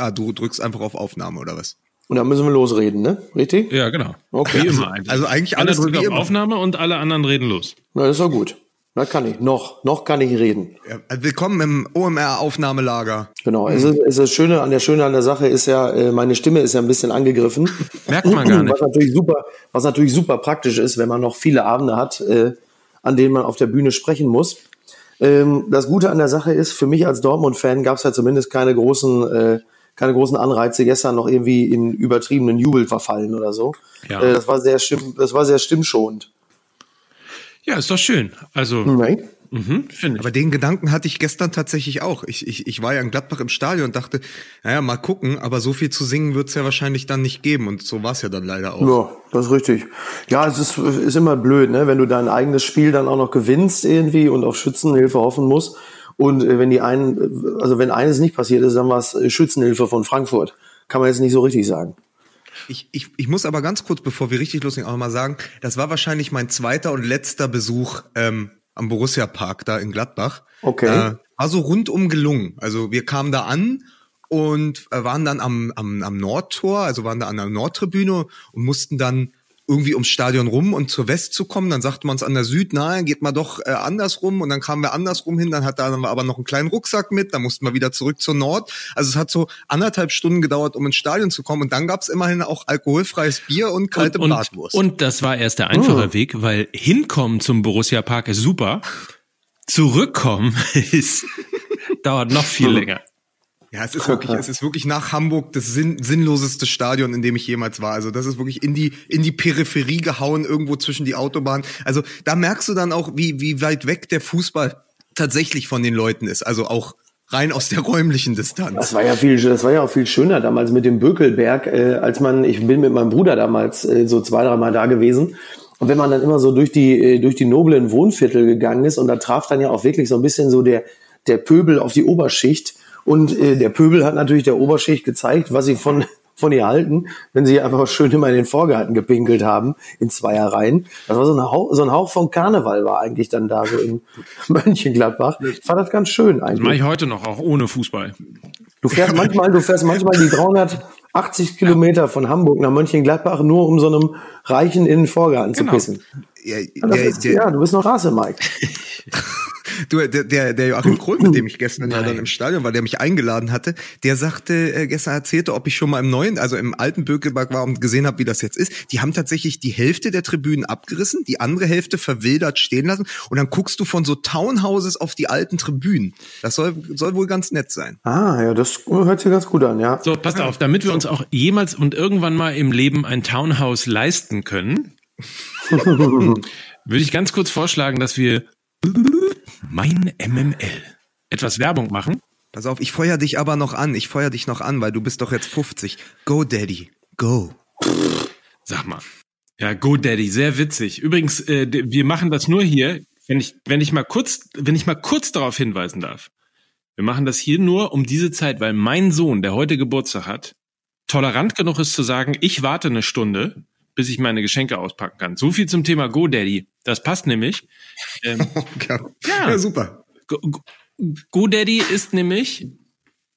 ah, du drückst einfach auf Aufnahme oder was? Und dann müssen wir losreden, ne? Richtig? Ja, genau. Okay. Wie Also, immer eigentlich. also eigentlich alles drückt auf immer. Aufnahme und alle anderen reden los. Na, das ist doch gut. Na, kann ich. Noch. Noch kann ich reden. Ja, willkommen im OMR-Aufnahmelager. Genau. Es ist, es ist Schöne an der Schöne an der Sache ist ja, äh, meine Stimme ist ja ein bisschen angegriffen. Merkt man gar nicht. Was natürlich super, was natürlich super praktisch ist, wenn man noch viele Abende hat, äh, an denen man auf der Bühne sprechen muss. Ähm, das Gute an der Sache ist, für mich als Dortmund-Fan gab es ja zumindest keine großen, äh, keine großen Anreize, gestern noch irgendwie in übertriebenen Jubel verfallen oder so. Ja. Äh, das war sehr stimm, das war sehr stimmschonend. Ja, ist doch schön. Also, Nein? mhm, finde ich. Aber den Gedanken hatte ich gestern tatsächlich auch. Ich, ich, ich war ja in Gladbach im Stadion und dachte, naja, mal gucken, aber so viel zu singen wird's ja wahrscheinlich dann nicht geben. Und so war's ja dann leider auch. Ja, das ist richtig. Ja, es ist, ist immer blöd, ne? wenn du dein eigenes Spiel dann auch noch gewinnst irgendwie und auf Schützenhilfe hoffen musst. Und äh, wenn die einen, also wenn eines nicht passiert ist, dann war es äh, Schützenhilfe von Frankfurt. Kann man jetzt nicht so richtig sagen. Ich, ich, ich muss aber ganz kurz, bevor wir richtig loslegen, auch mal sagen, das war wahrscheinlich mein zweiter und letzter Besuch ähm, am Borussia Park da in Gladbach. Okay. Äh, war so rundum gelungen. Also wir kamen da an und äh, waren dann am, am, am Nordtor, also waren da an der Nordtribüne und mussten dann irgendwie ums Stadion rum und zur West zu kommen. Dann sagte man uns an der Süd, nein, geht mal doch äh, andersrum. Und dann kamen wir andersrum hin. Dann hat da dann aber noch einen kleinen Rucksack mit. Dann mussten wir wieder zurück zur Nord. Also es hat so anderthalb Stunden gedauert, um ins Stadion zu kommen. Und dann gab's immerhin auch alkoholfreies Bier und kalte und, Bratwurst. und das war erst der einfache Weg, weil hinkommen zum Borussia Park ist super. Zurückkommen ist, dauert noch viel länger. Ja, es ist wirklich, es ist wirklich nach Hamburg das sinn sinnloseste Stadion, in dem ich jemals war. Also das ist wirklich in die in die Peripherie gehauen, irgendwo zwischen die Autobahnen. Also da merkst du dann auch, wie wie weit weg der Fußball tatsächlich von den Leuten ist. Also auch rein aus der räumlichen Distanz. Das war ja viel, das war ja auch viel schöner damals mit dem Bökelberg, äh, als man, ich bin mit meinem Bruder damals äh, so zwei, dreimal da gewesen. Und wenn man dann immer so durch die, äh, durch die noblen Wohnviertel gegangen ist und da traf dann ja auch wirklich so ein bisschen so der, der Pöbel auf die Oberschicht. Und äh, der Pöbel hat natürlich der Oberschicht gezeigt, was sie von, von ihr halten, wenn sie einfach schön immer in den Vorgarten gepinkelt haben, in Zweierreihen. Das war so ein Hauch, so ein Hauch von Karneval war eigentlich dann da so in Mönchengladbach. Ich fand das ganz schön eigentlich. Das mache ich heute noch, auch ohne Fußball. Du fährst manchmal, du fährst manchmal die 380 Kilometer von Hamburg nach Mönchengladbach nur um so einem Reichen in den Vorgarten Genau. zu pissen. Ja, der, ist, ja, du bist noch Rasse, Mike. du, der, der, der Joachim Kroll, mit dem ich gestern ja dann im Stadion war, der mich eingeladen hatte, der sagte, äh, gestern erzählte, ob ich schon mal im neuen, also im alten Bökelberg war und gesehen habe, wie das jetzt ist. Die haben tatsächlich die Hälfte der Tribünen abgerissen, die andere Hälfte verwildert stehen lassen und dann guckst du von so Townhouses auf die alten Tribünen. Das soll, soll wohl ganz nett sein. Ah, ja, das hört sich ganz gut an, ja. So, passt auf, damit wir uns auch jemals und irgendwann mal im Leben ein Townhouse leisten können, würde ich ganz kurz vorschlagen, dass wir mein MML etwas Werbung machen. Pass auf, ich feuer dich aber noch an. Ich feuer dich noch an, weil du bist doch jetzt 50. Go, Daddy. Go. Sag mal. Ja, GoDaddy, sehr witzig. Übrigens, äh, wir machen das nur hier, wenn ich, wenn ich mal kurz, wenn ich mal kurz darauf hinweisen darf. Wir machen das hier nur um diese Zeit, weil mein Sohn, der heute Geburtstag hat, tolerant genug ist zu sagen, ich warte eine Stunde, bis ich meine Geschenke auspacken kann. So viel zum Thema GoDaddy. Das passt nämlich. Ähm, Ja, Ja. ja super. Go- Go- GoDaddy ist nämlich,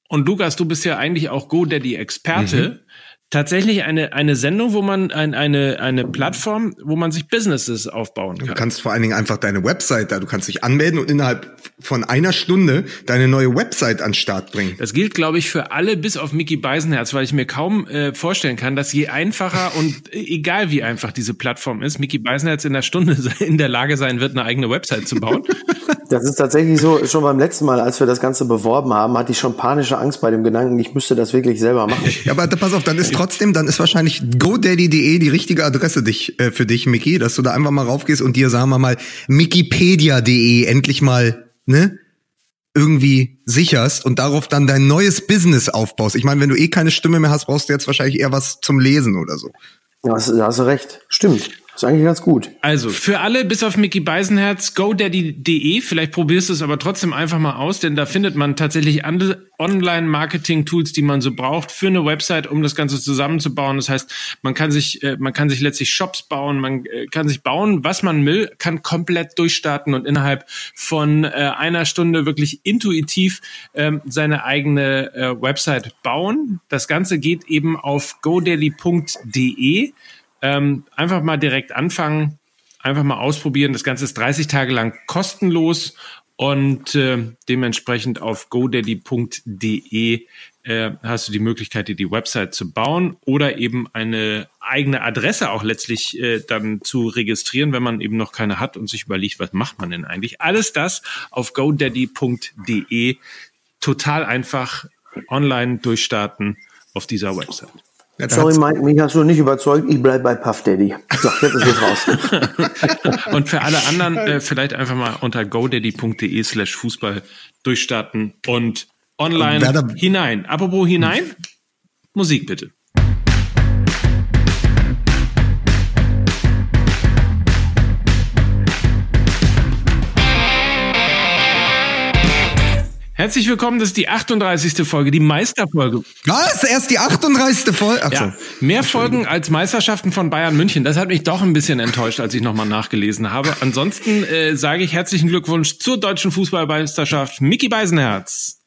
und Lukas, du bist ja eigentlich auch GoDaddy-Experte, tatsächlich eine, eine Sendung, wo man ein, eine, eine Plattform, wo man sich Businesses aufbauen Du kann. kannst vor allen Dingen einfach deine Website da, du kannst dich anmelden und innerhalb von einer Stunde deine neue Website an Start bringen. Das gilt, glaube ich, für alle bis auf Mickey Beisenherz, weil ich mir kaum äh, vorstellen kann, dass je einfacher und äh, egal wie einfach diese Plattform ist, Mickey Beisenherz in der Stunde in der Lage sein wird, eine eigene Website zu bauen. Das ist tatsächlich so, schon beim letzten Mal, als wir das Ganze beworben haben, hatte ich schon panische Angst bei dem Gedanken, ich müsste das wirklich selber machen. Ja, aber pass auf, dann ist trotzdem, dann ist wahrscheinlich godaddy.de die richtige Adresse dich, äh, für dich, Mickey, dass du da einfach mal raufgehst und dir, sagen wir mal, Wikipedia.de endlich mal, ne? irgendwie sicherst und darauf dann dein neues Business aufbaust. Ich meine, wenn du eh keine Stimme mehr hast, brauchst du jetzt wahrscheinlich eher was zum Lesen oder so. Ja, hast, hast du recht. Stimmt. Ist eigentlich ganz gut. Also, für alle, bis auf Mickey Beisenherz, godaddy.de. Vielleicht probierst du es aber trotzdem einfach mal aus, denn da findet man tatsächlich andere Online-Marketing-Tools, die man so braucht für eine Website, um das Ganze zusammenzubauen. Das heißt, man kann sich, äh, man kann sich letztlich Shops bauen, man äh, kann sich bauen, was man will, kann komplett durchstarten und innerhalb von äh, einer Stunde wirklich intuitiv ähm, seine eigene äh, Website bauen. Das Ganze geht eben auf godaddy.de. Ähm, einfach mal direkt anfangen, einfach mal ausprobieren. Das Ganze ist 30 Tage lang kostenlos und äh, dementsprechend auf godaddy.de äh, hast du die Möglichkeit, dir die Website zu bauen oder eben eine eigene Adresse auch letztlich äh, dann zu registrieren, wenn man eben noch keine hat und sich überlegt, was macht man denn eigentlich. Alles das auf godaddy.de. Total einfach online durchstarten auf dieser Website. Ja, Sorry, Mike, mich hast du nicht überzeugt. Ich bleib bei Puff Daddy. So, jetzt ist es raus. Und für alle anderen äh, vielleicht einfach mal unter godaddy.de slash Fußball durchstarten und online und hinein. Apropos hinein, Musik bitte. Herzlich willkommen, das ist die 38. Folge, die Meisterfolge. Was? Erst die 38. Folge? Ja, mehr Folgen als Meisterschaften von Bayern München. Das hat mich doch ein bisschen enttäuscht, als ich nochmal nachgelesen habe. Ansonsten äh, sage ich herzlichen Glückwunsch zur deutschen Fußballmeisterschaft. Mickey Beisenherz.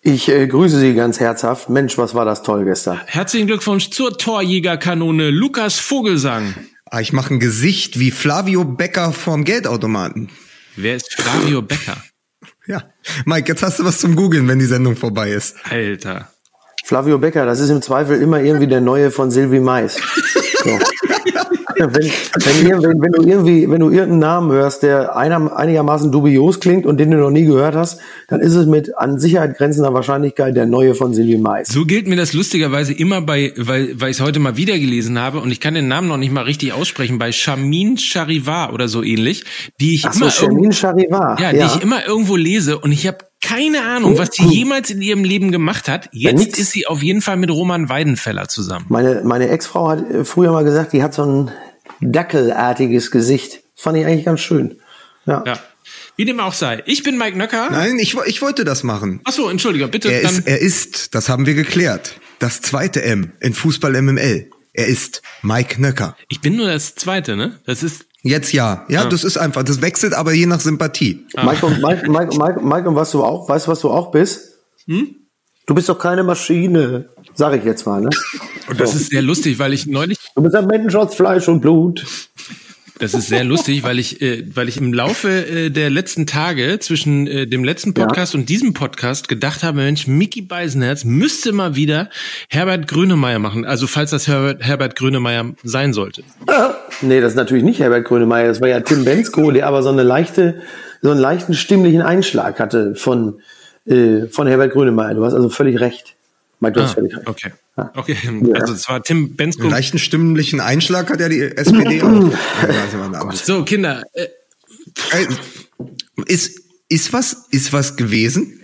Ich äh, grüße Sie ganz herzhaft. Mensch, was war das toll gestern. Herzlichen Glückwunsch zur Torjägerkanone Lukas Vogelsang. Ah, ich mache ein Gesicht wie Flavio Becker vom Geldautomaten. Wer ist Flavio Becker? Ja. Mike, jetzt hast du was zum Googeln, wenn die Sendung vorbei ist. Alter. Flavio Becker, das ist im Zweifel immer irgendwie der neue von Sylvie Mais. So. wenn, wenn, wenn, wenn, du irgendwie, wenn du irgendeinen Namen hörst, der einer, einigermaßen dubios klingt und den du noch nie gehört hast, dann ist es mit an Sicherheit grenzender Wahrscheinlichkeit der neue von Sylvie Mais. So gilt mir das lustigerweise immer bei, weil, weil ich es heute mal wieder gelesen habe und ich kann den Namen noch nicht mal richtig aussprechen, bei Shamin Charivar oder so ähnlich, die ich Ach immer so, Shamin Charivar. Ja, ja, die ich immer irgendwo lese und ich habe keine Ahnung, was sie jemals in ihrem Leben gemacht hat. Jetzt ist sie auf jeden Fall mit Roman Weidenfeller zusammen. Meine, meine Ex-Frau hat äh, früher mal gesagt, die hat so ein dackelartiges Gesicht. Fand ich eigentlich ganz schön. Ja. ja. Wie dem auch sei. Ich bin Mike Nöcker. Nein, ich, ich wollte das machen. Ach so, entschuldige, bitte. Er ist, er ist, das haben wir geklärt, das zweite M in Fußball MML. Er ist Mike Nöcker. Ich bin nur das zweite, ne? Das ist Jetzt ja. Ja, ah. das ist einfach. Das wechselt aber je nach Sympathie. Ah. Mike, und, Mike, Mike, Mike, Mike, und was du auch, weißt du, was du auch bist? Hm? Du bist doch keine Maschine. Sag ich jetzt mal, ne? Und das so. ist sehr lustig, weil ich neulich. Du bist ein Mensch aus Fleisch und Blut. Das ist sehr lustig, weil ich, äh, weil ich im Laufe äh, der letzten Tage zwischen äh, dem letzten Podcast ja. und diesem Podcast gedacht habe, Mensch, Mickey Beisenherz müsste mal wieder Herbert Grönemeyer machen. Also falls das Herbert, Herbert Grönemeyer sein sollte. Nee, das ist natürlich nicht Herbert Grönemeyer. Das war ja Tim Bensko, der aber so eine leichte, so einen leichten stimmlichen Einschlag hatte von äh, von Herbert Grönemeyer. Du hast also völlig recht. Mike, du ah, hast völlig recht. Okay. Ja. Okay, also es war Tim Bensko. Einen leichten stimmlichen Einschlag hat ja die SPD auch. so, Kinder. Äh, ist, ist was, ist was gewesen?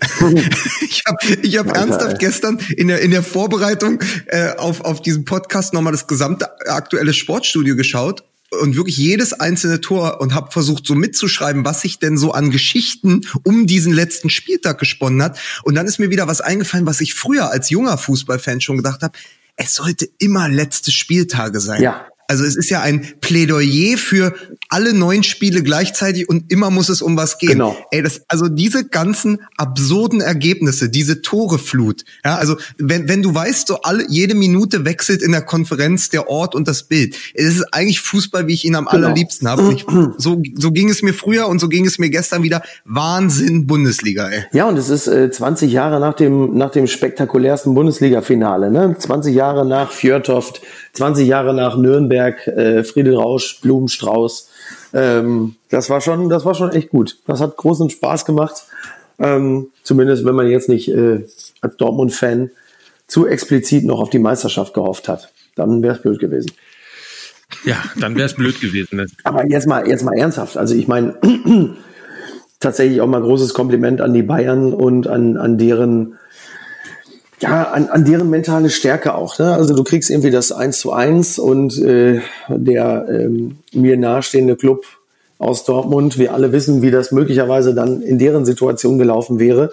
ich habe ich hab ernsthaft gestern in der, in der Vorbereitung äh, auf, auf diesen Podcast nochmal das gesamte aktuelle Sportstudio geschaut und wirklich jedes einzelne Tor und habe versucht so mitzuschreiben, was sich denn so an Geschichten um diesen letzten Spieltag gesponnen hat. Und dann ist mir wieder was eingefallen, was ich früher als junger Fußballfan schon gedacht habe. Es sollte immer letzte Spieltage sein. Ja. Also es ist ja ein Plädoyer für alle neun Spiele gleichzeitig und immer muss es um was gehen. Genau. Ey, das, also diese ganzen absurden Ergebnisse, diese Toreflut. Ja, also wenn, wenn du weißt, so alle, jede Minute wechselt in der Konferenz der Ort und das Bild. Es ist eigentlich Fußball, wie ich ihn am genau. allerliebsten habe. Ich, so, so ging es mir früher und so ging es mir gestern wieder. Wahnsinn Bundesliga, ey. Ja, und es ist äh, 20 Jahre nach dem, nach dem spektakulärsten Bundesliga-Finale, ne? 20 Jahre nach Fjörtoft, 20 Jahre nach Nürnberg, äh, Friedel Rausch, Blumenstrauß. Ähm, das war schon, das war schon echt gut. Das hat großen Spaß gemacht. Ähm, zumindest wenn man jetzt nicht äh, als Dortmund-Fan zu explizit noch auf die Meisterschaft gehofft hat. Dann wäre es blöd gewesen. Ja, dann wäre es blöd gewesen. Ne? Aber jetzt mal, jetzt mal ernsthaft. Also ich meine, tatsächlich auch mal großes Kompliment an die Bayern und an, an deren ja, an, an deren mentale Stärke auch. Ne? Also du kriegst irgendwie das 1 zu 1 und äh, der ähm, mir nahestehende Club aus Dortmund, wir alle wissen, wie das möglicherweise dann in deren Situation gelaufen wäre.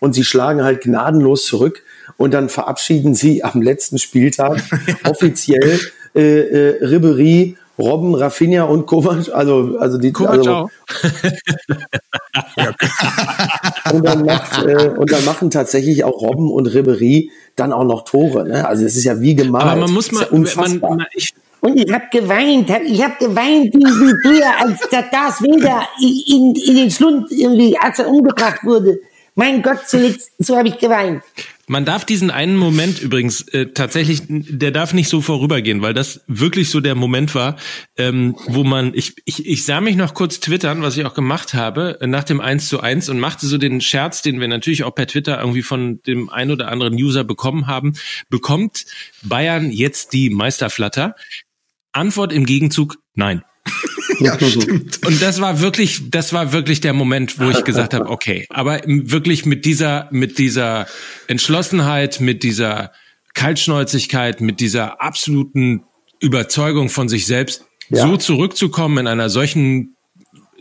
Und sie schlagen halt gnadenlos zurück und dann verabschieden sie am letzten Spieltag offiziell äh, äh, Ribery Robben, Rafinha und Kovac, also, also die, Kovac also, auch. und, dann macht, äh, und dann machen tatsächlich auch Robben und Ribery dann auch noch Tore, ne? Also es ist ja wie gemalt. Aber man muss mal, unfassbar. Man, man, ich, und ich habe geweint, ich habe geweint, wie früher, als der Darth Vader in, in den Schlund irgendwie, als er umgebracht wurde. Mein Gott, zuletzt, so habe ich geweint. Man darf diesen einen Moment übrigens äh, tatsächlich, der darf nicht so vorübergehen, weil das wirklich so der Moment war, ähm, wo man, ich, ich, ich sah mich noch kurz twittern, was ich auch gemacht habe, äh, nach dem 1 zu 1 und machte so den Scherz, den wir natürlich auch per Twitter irgendwie von dem ein oder anderen User bekommen haben. Bekommt Bayern jetzt die Meisterflatter? Antwort im Gegenzug, nein ja, stimmt. Und das war wirklich, das war wirklich der Moment, wo ich gesagt habe, okay, aber wirklich mit dieser, mit dieser Entschlossenheit, mit dieser Kaltschnäuzigkeit, mit dieser absoluten Überzeugung von sich selbst, ja. so zurückzukommen in einer solchen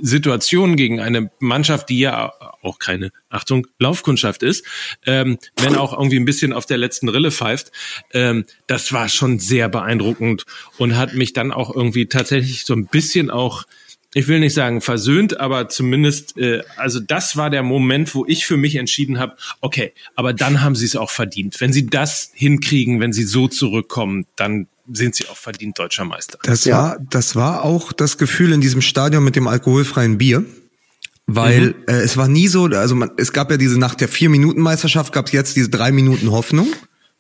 Situation gegen eine Mannschaft, die ja auch keine, Achtung, Laufkundschaft ist, ähm, wenn auch irgendwie ein bisschen auf der letzten Rille pfeift, ähm, das war schon sehr beeindruckend und hat mich dann auch irgendwie tatsächlich so ein bisschen auch ich will nicht sagen versöhnt, aber zumindest, äh, also das war der Moment, wo ich für mich entschieden habe, okay, aber dann haben sie es auch verdient. Wenn sie das hinkriegen, wenn sie so zurückkommen, dann sind sie auch verdient deutscher Meister. Das ja. war, das war auch das Gefühl in diesem Stadion mit dem alkoholfreien Bier. Weil mhm. äh, es war nie so, also man, es gab ja diese nach der vier Minuten Meisterschaft gab es jetzt diese drei Minuten Hoffnung.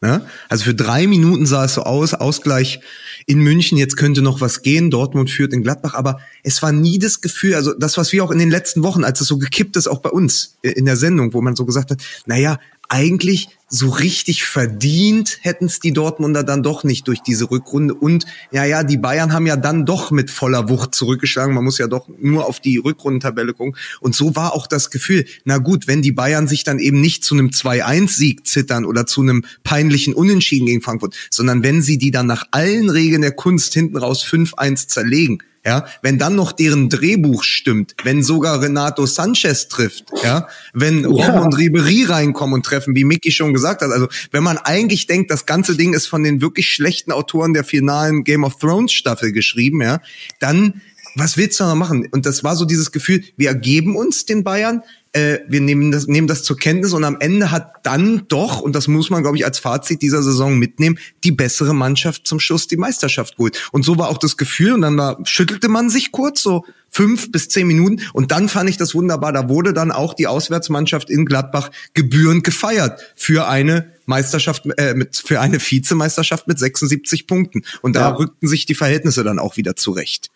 Ne? Also für drei Minuten sah es so aus, Ausgleich in München, jetzt könnte noch was gehen, Dortmund führt in Gladbach, aber es war nie das Gefühl, also das, was wir auch in den letzten Wochen, als es so gekippt ist, auch bei uns in der Sendung, wo man so gesagt hat, naja, eigentlich so richtig verdient hätten es die Dortmunder dann doch nicht durch diese Rückrunde. Und ja, ja, die Bayern haben ja dann doch mit voller Wucht zurückgeschlagen. Man muss ja doch nur auf die Rückrundentabelle gucken. Und so war auch das Gefühl, na gut, wenn die Bayern sich dann eben nicht zu einem 2-1-Sieg zittern oder zu einem peinlichen Unentschieden gegen Frankfurt, sondern wenn sie die dann nach allen Regeln der Kunst hinten raus 5-1 zerlegen, ja, wenn dann noch deren Drehbuch stimmt, wenn sogar Renato Sanchez trifft, ja, wenn Rom ja. und Ribery reinkommen und treffen, wie Mickey schon gesagt hat, also wenn man eigentlich denkt, das ganze Ding ist von den wirklich schlechten Autoren der finalen Game of Thrones Staffel geschrieben, ja, dann was willst du noch machen? Und das war so dieses Gefühl, wir ergeben uns den Bayern, äh, wir nehmen das, nehmen das zur Kenntnis und am Ende hat dann doch, und das muss man, glaube ich, als Fazit dieser Saison mitnehmen, die bessere Mannschaft zum Schluss die Meisterschaft geholt. Und so war auch das Gefühl, und dann war, schüttelte man sich kurz, so fünf bis zehn Minuten, und dann fand ich das wunderbar, da wurde dann auch die Auswärtsmannschaft in Gladbach gebührend gefeiert für eine Meisterschaft, äh, mit, für eine Vizemeisterschaft mit 76 Punkten. Und da ja. rückten sich die Verhältnisse dann auch wieder zurecht.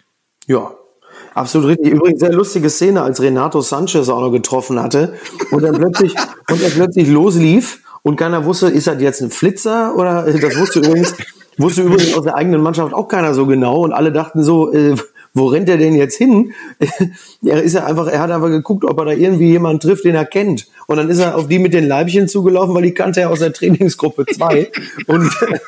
Ja, Absolut richtig. Übrigens sehr lustige Szene, als Renato Sanchez auch noch getroffen hatte und dann plötzlich, und er plötzlich loslief und keiner wusste, ist das jetzt ein Flitzer oder das wusste übrigens, wusste übrigens aus der eigenen Mannschaft auch keiner so genau und alle dachten so, äh, wo rennt er denn jetzt hin? er ist ja einfach, er hat einfach geguckt, ob er da irgendwie jemanden trifft, den er kennt. Und dann ist er auf die mit den Leibchen zugelaufen, weil die kannte er aus der Trainingsgruppe 2. und äh,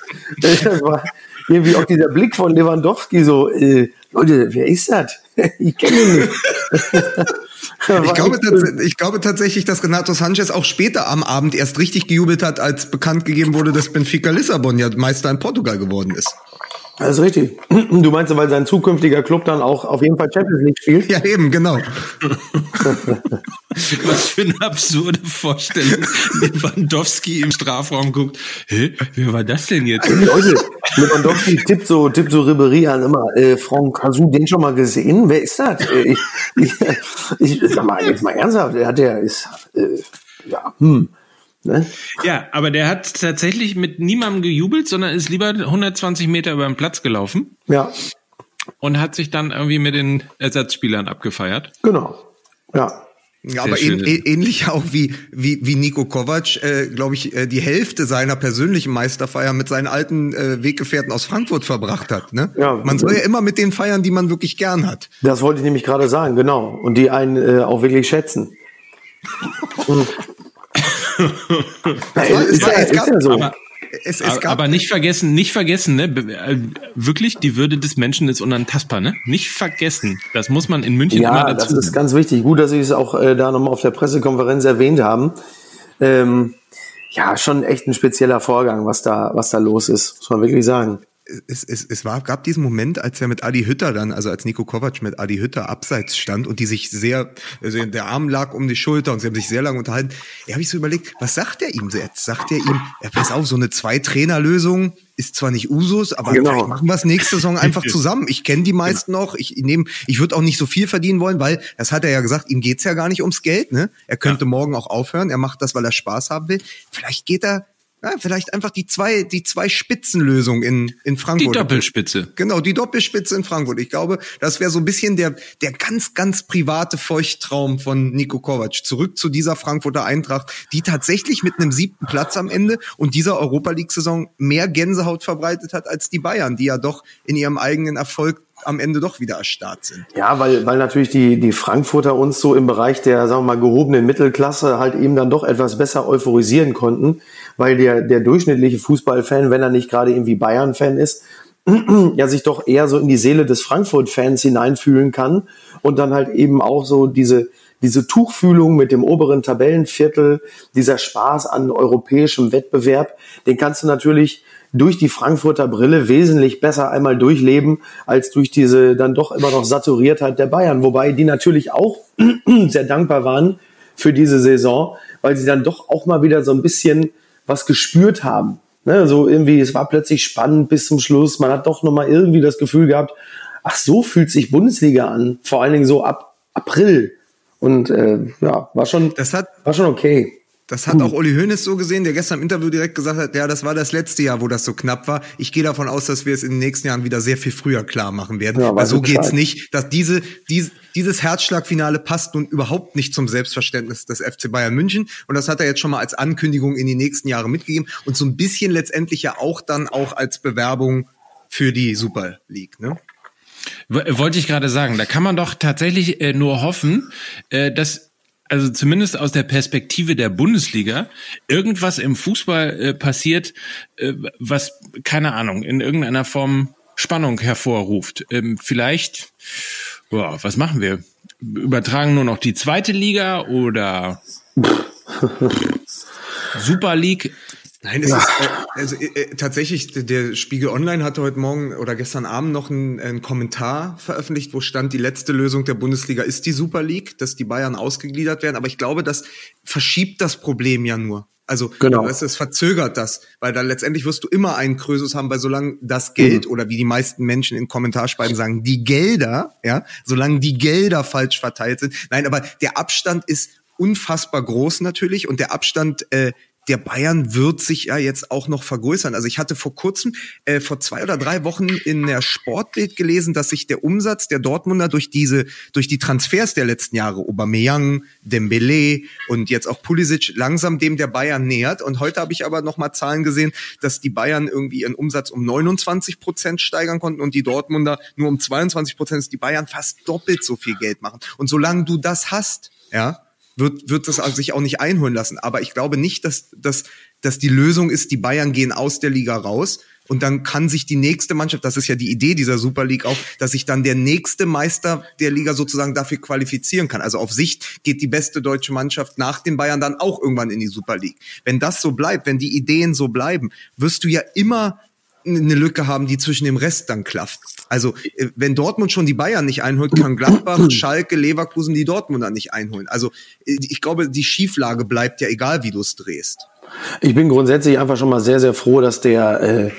das war irgendwie auch dieser Blick von Lewandowski so, äh, Leute, wer ist das? ich kenne ihn nicht. ich, glaube, ich glaube tatsächlich, dass Renato Sanchez auch später am Abend erst richtig gejubelt hat, als bekannt gegeben wurde, dass Benfica Lissabon ja Meister in Portugal geworden ist. Das ist richtig. Du meinst, weil sein zukünftiger Club dann auch auf jeden Fall Champions League spielt? Ja, eben, genau. Was für eine absurde Vorstellung. Lewandowski im Strafraum guckt. Hä, wer war das denn jetzt? Leute, Lewandowski tippt so, tippt so Ribery an immer. Äh, Franck, hast du den schon mal gesehen? Wer ist das? Äh, ich, ich, ich, sag mal, jetzt mal ernsthaft, der hat der ist, äh, ja, hm. Ne? Ja, aber der hat tatsächlich mit niemandem gejubelt, sondern ist lieber 120 Meter über den Platz gelaufen. Ja. Und hat sich dann irgendwie mit den Ersatzspielern abgefeiert. Genau. Ja. Ja, aber ähn, ähnlich auch wie, wie, wie Nico Kovac, äh, glaube ich, äh, die Hälfte seiner persönlichen Meisterfeier mit seinen alten äh, Weggefährten aus Frankfurt verbracht hat. Ne? Ja, man soll ja immer mit den feiern, die man wirklich gern hat. Das wollte ich nämlich gerade sagen, genau. Und die einen äh, auch wirklich schätzen. Ist, ja, ist ja so. aber- Es, es aber, gab aber nicht vergessen, nicht vergessen, ne? Be- äh, Wirklich, die Würde des Menschen ist unantastbar, ne? Nicht vergessen. Das muss man in München immer Ja, das dazu ist ganz wichtig. Gut, dass Sie es auch äh, da nochmal auf der Pressekonferenz erwähnt haben. Ähm, ja, schon echt ein spezieller Vorgang, was da, was da los ist, muss man wirklich sagen. Es, es, es war, gab diesen Moment, als er mit Adi Hütter dann, also als Nico Kovac mit Adi Hütter abseits stand und die sich sehr, also der Arm lag um die Schulter und sie haben sich sehr lange unterhalten. Da habe ich so überlegt, was sagt er ihm jetzt? Sagt er ihm, ja, pass auf, so eine Zwei-Trainer-Lösung ist zwar nicht Usus, aber Genau. vielleicht machen wir es nächste Saison einfach zusammen. Ich kenne die meisten noch. Ich nehme, ich würde auch nicht so viel verdienen wollen, weil, das hat er ja gesagt, ihm geht's ja gar nicht ums Geld, ne? Er könnte morgen auch aufhören. Er macht das, weil er Spaß haben will. Vielleicht geht er, ja, vielleicht einfach die zwei, die zwei Spitzenlösung in, in Die Frankfurt. Doppelspitze. Genau, die Doppelspitze in Frankfurt. Ich glaube, das wäre so ein bisschen der, der ganz, ganz private Feuchttraum von Nico Kovac. Zurück zu dieser Frankfurter Eintracht, die tatsächlich mit einem siebten Platz am Ende und dieser Europa League-Saison mehr Gänsehaut verbreitet hat als die Bayern, die ja doch in ihrem eigenen Erfolg am Ende doch wieder erstarrt sind. Ja, weil, weil natürlich die, die Frankfurter uns so im Bereich der, sagen wir mal, gehobenen Mittelklasse halt eben dann doch etwas besser euphorisieren konnten, weil der, der durchschnittliche Fußballfan, wenn er nicht gerade irgendwie Bayern-Fan ist, ja sich doch eher so in die Seele des Frankfurt-Fans hineinfühlen kann und dann halt eben auch so diese, diese Tuchfühlung mit dem oberen Tabellenviertel, dieser Spaß an europäischem Wettbewerb, den kannst du natürlich durch die Frankfurter Brille wesentlich besser einmal durchleben, als durch diese dann doch immer noch Saturiertheit der Bayern. Wobei die natürlich auch sehr dankbar waren für diese Saison, weil sie dann doch auch mal wieder so ein bisschen was gespürt haben. Ne, so irgendwie, es war plötzlich spannend bis zum Schluss. Man hat doch noch mal irgendwie das Gefühl gehabt, ach, so fühlt sich Bundesliga an. Vor allen Dingen so ab April. Und äh, ja, war schon, Das hat, war schon okay. Das hat auch Uli Hoeneß so gesehen, der gestern im Interview direkt gesagt hat, ja, das war das letzte Jahr, wo das so knapp war. Ich gehe davon aus, dass wir es in den nächsten Jahren wieder sehr viel früher klar machen werden. Ja, Weil so geht's nicht. Dass diese, dies, dieses Herzschlagfinale passt nun überhaupt nicht zum Selbstverständnis des FC Bayern München. Und das hat er jetzt schon mal als Ankündigung in die nächsten Jahre mitgegeben. Und so ein bisschen letztendlich ja auch dann auch als Bewerbung für die Super League. Ne? Wollte ich gerade sagen, da kann man doch tatsächlich äh, nur hoffen, äh, dass also zumindest aus der Perspektive der Bundesliga irgendwas im Fußball äh, passiert, äh, was keine Ahnung in irgendeiner Form Spannung hervorruft. Ähm, vielleicht, boah, was machen wir? Übertragen nur noch die zweite Liga oder Super League? Nein, es ist äh, also, äh, äh, tatsächlich, der- Spiegel Online hatte heute Morgen oder gestern Abend noch einen, einen Kommentar veröffentlicht, wo stand, die letzte Lösung der Bundesliga ist die Super League, dass die Bayern ausgegliedert werden. Aber ich glaube, das verschiebt das Problem ja nur. Also Genau. es, es verzögert das, weil dann letztendlich wirst du immer einen Krösus haben, weil solange das Geld oder wie die meisten Menschen in Kommentarspalten sagen, die Gelder, ja, solange die Gelder falsch verteilt sind. Nein, aber der Abstand ist unfassbar groß natürlich und der Abstand äh, der Bayern wird sich ja jetzt auch noch vergrößern. Also ich hatte vor kurzem, äh, vor zwei oder drei Wochen in der Sportbild gelesen, dass sich der Umsatz der Dortmunder durch diese, durch die Transfers der letzten Jahre, Aubameyang, Dembele und jetzt auch Pulisic, langsam dem der Bayern nähert. Und heute habe ich aber noch mal Zahlen gesehen, dass die Bayern irgendwie ihren Umsatz um 29 Prozent steigern konnten und die Dortmunder nur um 22 Prozent, dass die Bayern fast doppelt so viel Geld machen. Und solange du das hast, ja, wird, wird das also sich auch nicht einholen lassen. Aber ich glaube nicht, dass, dass, dass die Lösung ist, die Bayern gehen aus der Liga raus und dann kann sich die nächste Mannschaft, das ist ja die Idee dieser Super League auch, dass sich dann der nächste Meister der Liga sozusagen dafür qualifizieren kann. Also auf Sicht geht die beste deutsche Mannschaft nach den Bayern dann auch irgendwann in die Super League. Wenn das so bleibt, wenn die Ideen so bleiben, wirst du ja immer eine Lücke haben, die zwischen dem Rest dann klafft. Also äh, wenn Dortmund schon die Bayern nicht einholt, kann Gladbach, Schalke, Leverkusen die Dortmunder nicht einholen. Also äh, ich glaube, die Schieflage bleibt ja egal, wie du es drehst. Ich bin grundsätzlich einfach schon mal sehr, sehr froh, dass der äh,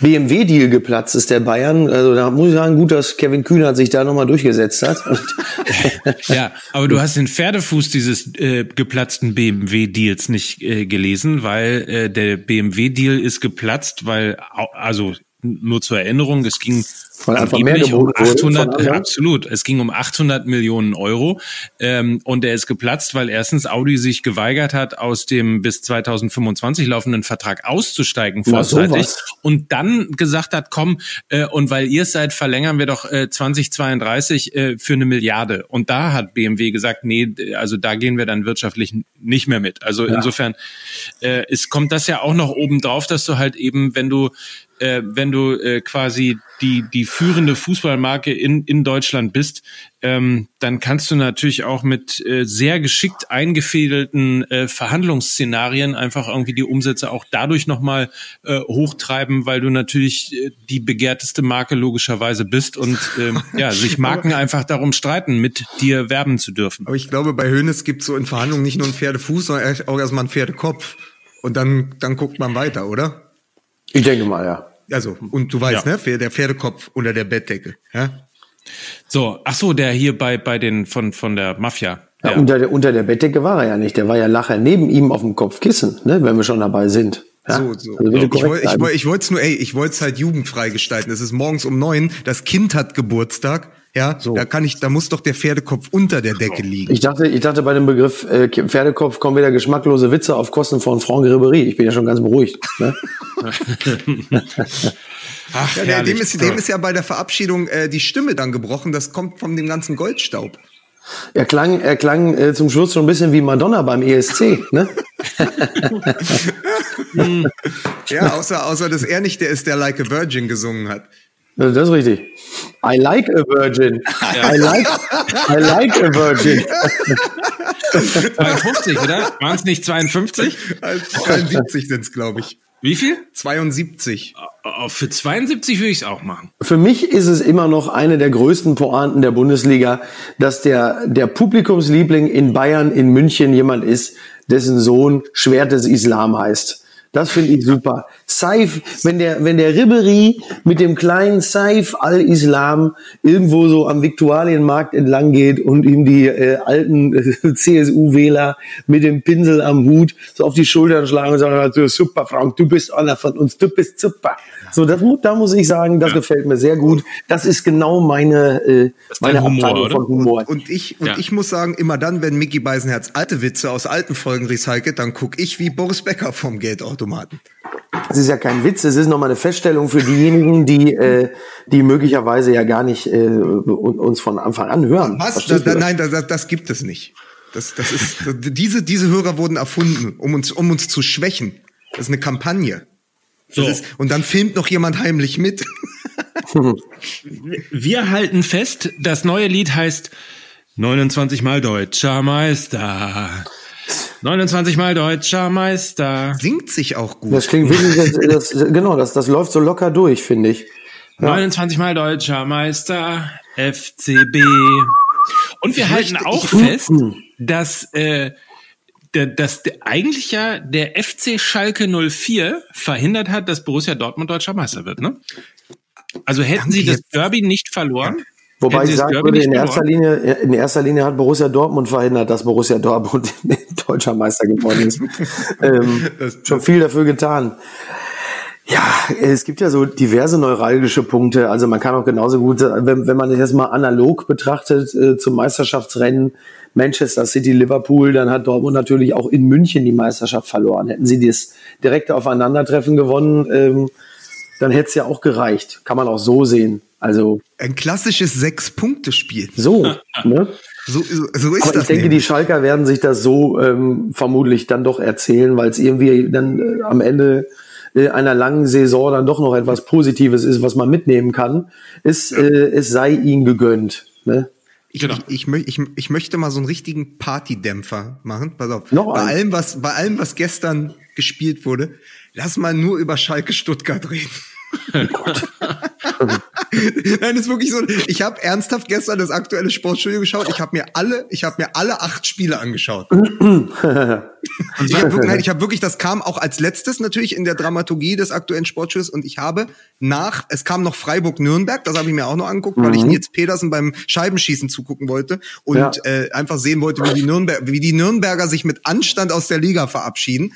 BMW-Deal geplatzt ist, der Bayern. Also da muss ich sagen, gut, dass Kevin Kühnert sich da nochmal durchgesetzt hat. Ja, aber du hast den Pferdefuß dieses äh, geplatzten BMW-Deals nicht äh, gelesen, weil äh, der BMW-Deal ist geplatzt, weil, also nur zur Erinnerung, es ging Weil einfach mehr um geboten wurde von 800, äh, anderen. absolut. Es ging um 800 Millionen Euro ähm, und er ist geplatzt, weil erstens Audi sich geweigert hat, aus dem bis 2025 laufenden Vertrag auszusteigen vorzeitig sowas. und dann gesagt hat, komm, äh, und weil ihr es seid, verlängern wir doch äh, 2032 äh, für eine Milliarde. Und da hat BMW gesagt, nee, also da gehen wir dann wirtschaftlich nicht mehr mit. Also insofern äh, es kommt das ja auch noch oben drauf, dass du halt eben, wenn du äh, wenn du äh, quasi die die führende Fußballmarke in in Deutschland bist, ähm, dann kannst du natürlich auch mit äh, sehr geschickt eingefädelten äh, Verhandlungsszenarien einfach irgendwie die Umsätze auch dadurch nochmal äh, hochtreiben, weil du natürlich äh, die begehrteste Marke logischerweise bist und ähm, ja sich Marken einfach darum streiten, mit dir werben zu dürfen. Aber ich glaube, bei Hönes gibt es so in Verhandlungen nicht nur einen Pferdefuß, sondern auch erstmal einen Pferdekopf. Und dann, dann guckt man weiter, oder? Ich denke mal, ja. Also, und du weißt, Ja. ne? Der Pferdekopf unter der Bettdecke. Ja? So, ach so, der hier bei bei den von von der Mafia. Ja, Der- Unter, der, unter der Bettdecke war er ja nicht. Der war ja nachher neben ihm auf dem Kopfkissen, ne, wenn wir schon dabei sind. Ja? So, so. Also ich wollte ich, woll- ich wollte es nur, ey, ich wollte es halt jugendfrei gestalten. Es ist morgens um neun, das Kind hat Geburtstag, ja, da kann ich, da muss doch der Pferdekopf unter der Decke liegen. Ich dachte, ich dachte bei dem Begriff äh, Pferdekopf kommen wieder geschmacklose Witze auf Kosten von Franck Ribéry. Ich bin ja schon ganz beruhigt. Ne? Ach, Ja, der, dem, ist, dem ist ja bei der Verabschiedung äh, die Stimme dann gebrochen. Das kommt von dem ganzen Goldstaub. Er klang, er klang äh, zum Schluss schon ein bisschen wie Madonna beim ESC. Ne? Ja, außer, außer dass er nicht der ist, der Like a Virgin gesungen hat. Das ist richtig. I like a virgin. I like, I like a virgin. 52, oder? Waren es nicht 52? Also 72 sind's, glaube ich. Wie viel? 72. Oh, für 72 würde ich es auch machen. Für mich ist es immer noch eine der größten Pointen der Bundesliga, dass der, der Publikumsliebling in Bayern, in München jemand ist, dessen Sohn Schwert des Islam heißt. Das finde ich super. Saif, wenn der, wenn der Ribery mit dem kleinen Saif al-Islam irgendwo so am Viktualienmarkt entlang geht und ihm die äh, alten äh, CSU-Wähler mit dem Pinsel am Hut so auf die Schultern schlagen und sagen, so, super, Frank, du bist einer von uns, du bist super. So, das, da muss ich sagen, das gefällt mir sehr gut. Das ist genau meine, äh, meine Humor, Abteilung oder? von Humor. Und ich, und Ja. ich muss sagen, immer dann, wenn Mickey Beisenherz alte Witze aus alten Folgen recycelt, dann guck ich wie Boris Becker vom Geldautomaten. Es ist ja kein Witz, es ist nochmal eine Feststellung für diejenigen, die, äh, die möglicherweise ja gar nicht äh, uns von Anfang an hören. Was? Da, da, nein, das, das gibt es nicht. Das, das ist, diese, diese Hörer wurden erfunden, um uns, um uns zu schwächen. Das ist eine Kampagne. So. ist, und dann filmt noch jemand heimlich mit. Wir halten fest, das neue Lied heißt 29 mal Deutscher Meister. 29 mal Deutscher Meister. Singt sich auch gut. Das klingt wirklich, das, das, genau, das, das läuft so locker durch, finde ich. 29 mal Deutscher Meister. FCB. Und wir halten möchte- auch ich- fest, dass, äh, der, dass der, eigentlich ja der FC Schalke 04 verhindert hat, dass Borussia Dortmund deutscher Meister wird, ne? Also hätten sie das jetzt. Derby nicht verloren, Wobei ich sagen würde, in erster, Linie, in erster Linie hat Borussia Dortmund verhindert, dass Borussia Dortmund deutscher Meister geworden ist. ähm, schon viel dafür getan. Ja, es gibt ja so diverse neuralgische Punkte. Also man kann auch genauso gut, wenn, wenn man das jetzt mal analog betrachtet äh, zum Meisterschaftsrennen Manchester City, Liverpool, dann hat Dortmund natürlich auch in München die Meisterschaft verloren. Hätten sie das direkte Aufeinandertreffen gewonnen, ähm, dann hätte es ja auch gereicht. Kann man auch so sehen. Also Ein klassisches Sechs-Punkte-Spiel. so. ne? So, so, so ist Aber das. ich denke, die nämlich. Schalker werden sich das so ähm, vermutlich dann doch erzählen, weil es irgendwie dann äh, am Ende äh, einer langen Saison dann doch noch etwas Positives ist, was man mitnehmen kann. Es, äh, es sei ihnen gegönnt. Ne? Ich, Genau. ich, ich, mö- ich, ich möchte mal so einen richtigen Partydämpfer machen. Pass auf. Noch bei allem, was, bei allem, was gestern gespielt wurde, lass mal nur über Schalke Stuttgart reden. Nein, ist wirklich so. Ich habe ernsthaft gestern das aktuelle Sportstudio geschaut. Ich habe mir alle, ich habe mir alle acht Spiele angeschaut. ich habe wirklich, ich hab wirklich, das kam auch als letztes natürlich in der Dramaturgie des aktuellen Sportstudios und ich habe nach, es kam noch Freiburg-Nürnberg, das habe ich mir auch noch angeguckt, weil ich Nils Petersen beim Scheibenschießen zugucken wollte und Ja. äh, einfach sehen wollte, wie die, Nürnberg, wie die Nürnberger sich mit Anstand aus der Liga verabschieden.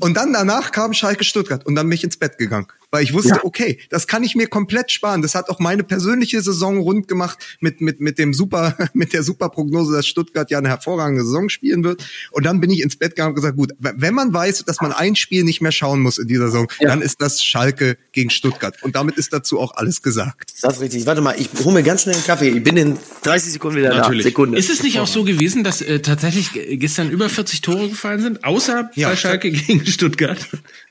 Und dann danach kam Schalke Stuttgart und dann bin ich ins Bett gegangen. Weil ich wusste, Ja. okay, das kann ich mir komplett sparen. Das hat auch meine persönliche Saison rund gemacht mit mit mit dem super mit der super Prognose, dass Stuttgart ja eine hervorragende Saison spielen wird. Und dann bin ich ins Bett gegangen und gesagt, gut, wenn man weiß, dass man ein Spiel nicht mehr schauen muss in dieser Saison, Ja. dann ist das Schalke gegen Stuttgart. Und damit ist dazu auch alles gesagt. Das ist richtig. Warte mal, ich hole mir ganz schnell einen Kaffee. Ich bin in 30 Sekunden wieder da. Sekunde. Ist es nicht auch so gewesen, dass äh, tatsächlich ge- gestern über 40 Tore gefallen sind, außer Ja. bei Schalke gegen Stuttgart?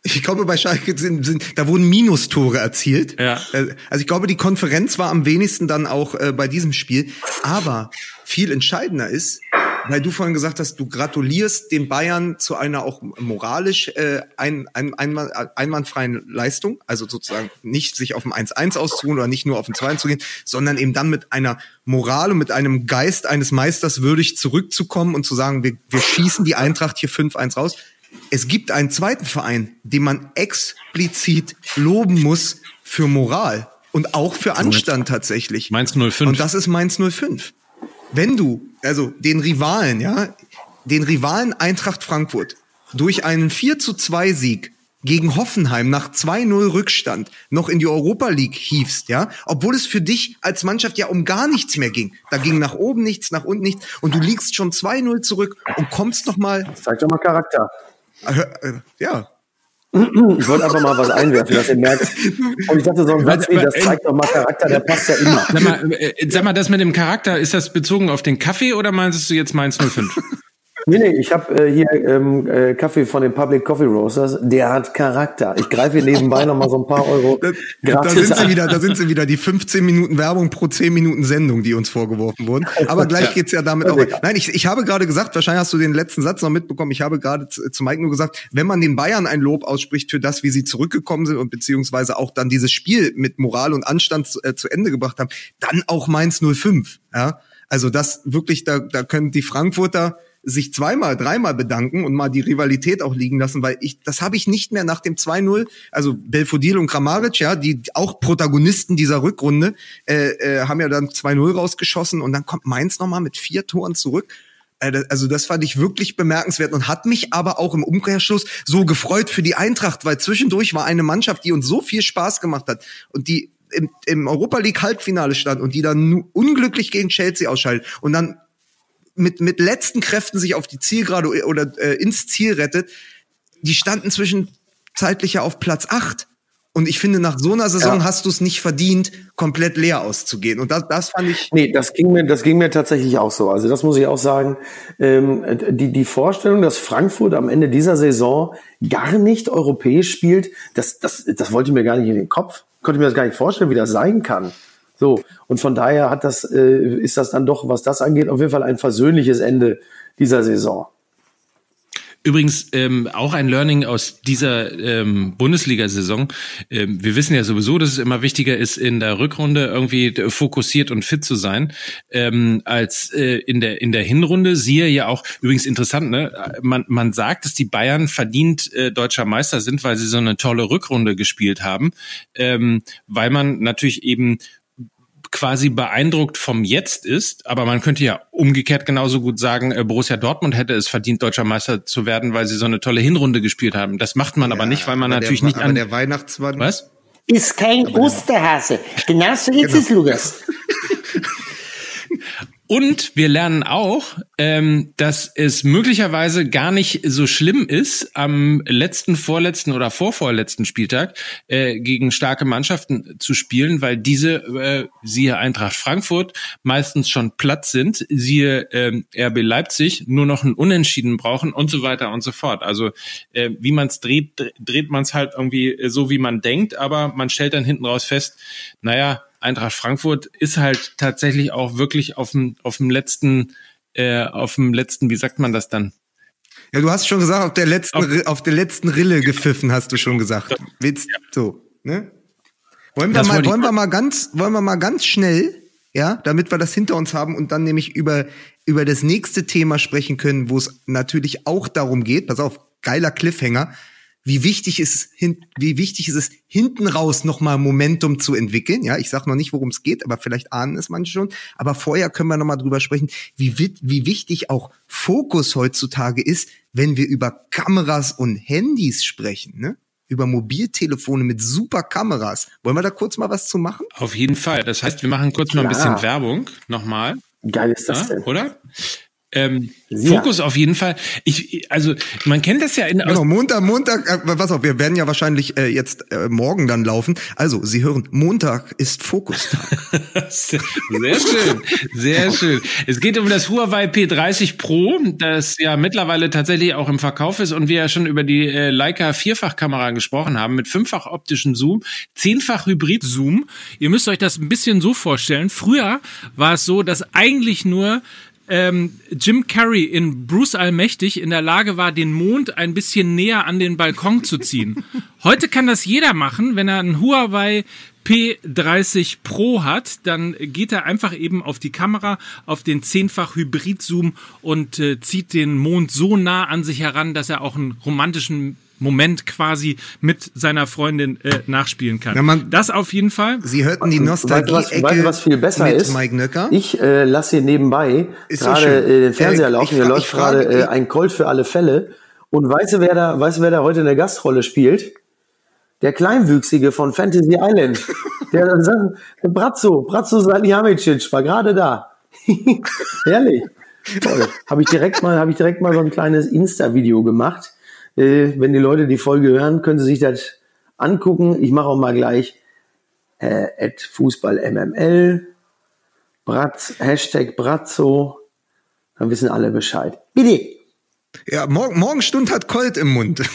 Ich glaube, bei Schalke sind, sind da wurden Minustore erzielt. Ja. Äh, Also ich glaube, die Konferenz war am wenigsten dann auch äh, bei diesem Spiel. Aber viel entscheidender ist, weil du vorhin gesagt hast, du gratulierst den Bayern zu einer auch moralisch äh, ein, ein, einmal, einwandfreien Leistung. Also sozusagen nicht sich auf dem 1-1 auszuruhen oder nicht nur auf dem 2 zu gehen, sondern eben dann mit einer Moral und mit einem Geist eines Meisters würdig zurückzukommen und zu sagen, wir, wir schießen die Eintracht hier 5-1 raus. Es gibt einen zweiten Verein, den man explizit loben muss für Moral und auch für Anstand tatsächlich. Mainz 05. Und das ist Mainz 05. Wenn du, also den Rivalen, ja, den Rivalen Eintracht Frankfurt durch einen 4 zu 2 Sieg gegen Hoffenheim nach 2-0 Rückstand noch in die Europa League hiefst, ja, obwohl es für dich als Mannschaft ja um gar nichts mehr ging. Da ging nach oben nichts, nach unten nichts und du liegst schon 2-0 zurück und kommst noch mal, Zeig doch mal Charakter. Äh, äh, ja, Ich wollte einfach mal was einwerfen, dass ihr merkt. Und ich dachte, so ein Satz wie, das zeigt doch mal Charakter, der passt ja immer. Sag mal, äh, sag mal, das mit dem Charakter, ist das bezogen auf den Kaffee oder meinst du jetzt Mainz 05? Nee, nee, ich habe äh, hier ähm, äh, Kaffee von den Public Coffee Roasters, der hat Charakter. Ich greife hier nebenbei noch mal so ein paar Euro Da, da sind sie wieder, da sind sie wieder, die 15 Minuten Werbung pro 10 Minuten Sendung, die uns vorgeworfen wurden. Aber gleich geht's ja damit auch. Ja. Nein, ich, ich habe gerade gesagt, wahrscheinlich hast du den letzten Satz noch mitbekommen. Ich habe gerade zu, zu Mike nur gesagt, wenn man den Bayern ein Lob ausspricht für das, wie sie zurückgekommen sind und beziehungsweise auch dann dieses Spiel mit Moral und Anstand zu, äh, zu Ende gebracht haben, dann auch Mainz 05. Ja, also das wirklich, da, da können die Frankfurter sich zweimal, dreimal bedanken und mal die Rivalität auch liegen lassen, weil ich, das habe ich nicht mehr nach dem 2-0, also Belfodil und Kramaric, ja, die auch Protagonisten dieser Rückrunde, äh, äh, haben ja dann 2-0 rausgeschossen und dann kommt Mainz nochmal mit vier Toren zurück. Äh, Also das fand ich wirklich bemerkenswert und hat mich aber auch im Umkehrschluss so gefreut für die Eintracht, weil zwischendurch war eine Mannschaft, die uns so viel Spaß gemacht hat und die im, im Europa League Halbfinale stand und die dann unglücklich gegen Chelsea ausscheidet und dann mit, mit letzten Kräften sich auf die Zielgerade oder äh, ins Ziel rettet, die standen zwischenzeitlich ja auf Platz acht. Und ich finde, nach so einer Saison Ja. hast du es nicht verdient, komplett leer auszugehen. Und das, das fand ich. Nee, das ging mir, das ging mir tatsächlich auch so. Also das muss ich auch sagen. Ähm, die, die Vorstellung, dass Frankfurt am Ende dieser Saison gar nicht europäisch spielt, das, das, das wollte ich mir gar nicht in den Kopf. Konnte mir das gar nicht vorstellen, wie das sein kann. So. Und von daher hat das, äh, ist das dann doch, was das angeht, auf jeden Fall ein versöhnliches Ende dieser Saison. Übrigens ähm, auch ein Learning aus dieser ähm, Bundesliga-Saison. Ähm, wir wissen ja sowieso, dass es immer wichtiger ist, in der Rückrunde irgendwie fokussiert und fit zu sein, ähm, als äh, in der in der Hinrunde. Siehe ja auch übrigens interessant, ne? Man man sagt, dass die Bayern verdient äh, deutscher Meister sind, weil sie so eine tolle Rückrunde gespielt haben, ähm, weil man natürlich eben quasi beeindruckt vom Jetzt ist, aber man könnte ja umgekehrt genauso gut sagen, äh, Borussia Dortmund hätte es verdient, deutscher Meister zu werden, weil sie so eine tolle Hinrunde gespielt haben. Das macht man aber nicht, weil man aber natürlich der, nicht aber an der Weihnachtsmann. was? Ist kein Osterhase. Genau so ist Genau. es, Lukas. Und wir lernen auch, ähm, dass es möglicherweise gar nicht so schlimm ist, am letzten, vorletzten oder vorvorletzten Spieltag äh, gegen starke Mannschaften zu spielen, weil diese, äh, siehe Eintracht Frankfurt, meistens schon platt sind, siehe ähm, RB Leipzig, nur noch ein Unentschieden brauchen und so weiter und so fort. Also äh, wie man es dreht, dre- dreht man es halt irgendwie so, wie man denkt, aber man stellt dann hinten raus fest, naja, Eintracht Frankfurt ist halt tatsächlich auch wirklich auf dem, auf dem letzten, äh, auf dem letzten, wie sagt man das dann? Ja, du hast schon gesagt, auf der letzten, Auf- auf der letzten Rille gepfiffen, hast du schon gesagt. Willst, so, ne? Wollen wir Das mal, wollen wir mal ganz, wollen wir mal ganz schnell, ja, damit wir das hinter uns haben und dann nämlich über, über das nächste Thema sprechen können, wo es natürlich auch darum geht, pass auf, geiler Cliffhanger, wie wichtig ist hin, wie wichtig ist es hinten raus nochmal Momentum zu entwickeln. Ja, ich sag noch nicht, worum es geht, aber vielleicht ahnen es manche schon. Aber vorher können wir nochmal drüber sprechen, wie, wi- wie wichtig auch Fokus heutzutage ist, wenn wir über Kameras und Handys sprechen. Ne? über Mobiltelefone mit super Kameras. Wollen wir da kurz mal was zu machen? Auf jeden Fall. Das heißt, wir machen kurz mal ein Klar. bisschen Werbung nochmal. Geil ist das Ja, denn? oder? Ähm, Ja. Fokus auf jeden Fall. Ich, also man kennt das ja in Genau, Montag, Montag, äh, pass auf, wir werden ja wahrscheinlich äh, jetzt äh, morgen dann laufen. Also, Sie hören, Montag ist Fokustag. Sehr schön, sehr schön. Es geht um das Huawei P30 Pro, das ja mittlerweile tatsächlich auch im Verkauf ist und wir ja schon über die äh, Leica Vierfachkamera gesprochen haben mit fünffach optischen Zoom, zehnfach Hybrid Zoom. Ihr müsst euch das ein bisschen so vorstellen. Früher war es so, dass eigentlich nur ähm, Jim Carrey in Bruce Allmächtig in der Lage war, den Mond ein bisschen näher an den Balkon zu ziehen. Heute kann das jeder machen, wenn er einen Huawei P30 Pro hat, dann geht er einfach eben auf die Kamera, auf den zehnfach Hybrid-Zoom und äh, zieht den Mond so nah an sich heran, dass er auch einen romantischen Moment quasi mit seiner Freundin äh, nachspielen kann. Ja, man- das auf jeden Fall. Sie hörten die Nostalgie-Ecke weißt du, was viel besser mit ist? Mike Nöcker. Ich äh, lasse hier nebenbei so gerade schön. äh, den Fernseher laufen. ich Hier läuft gerade äh, ein Colt für alle Fälle. Und weißt du, wer da, weißt du, wer da heute eine Gastrolle spielt? Der Kleinwüchsige von Fantasy Island. Der, der Bratzo, Bratzo Salihamidzic war gerade da. Herrlich. Toll. Habe ich direkt mal, habe ich direkt mal so ein kleines Insta-Video gemacht. Äh, wenn die Leute die Folge hören, können sie sich das angucken. Ich mache auch mal gleich äh, at Fußball MML, Bratz, Hashtag Bratzo, dann wissen alle Bescheid. Bitte. Ja, morgen, Morgenstund hat Colt im Mund.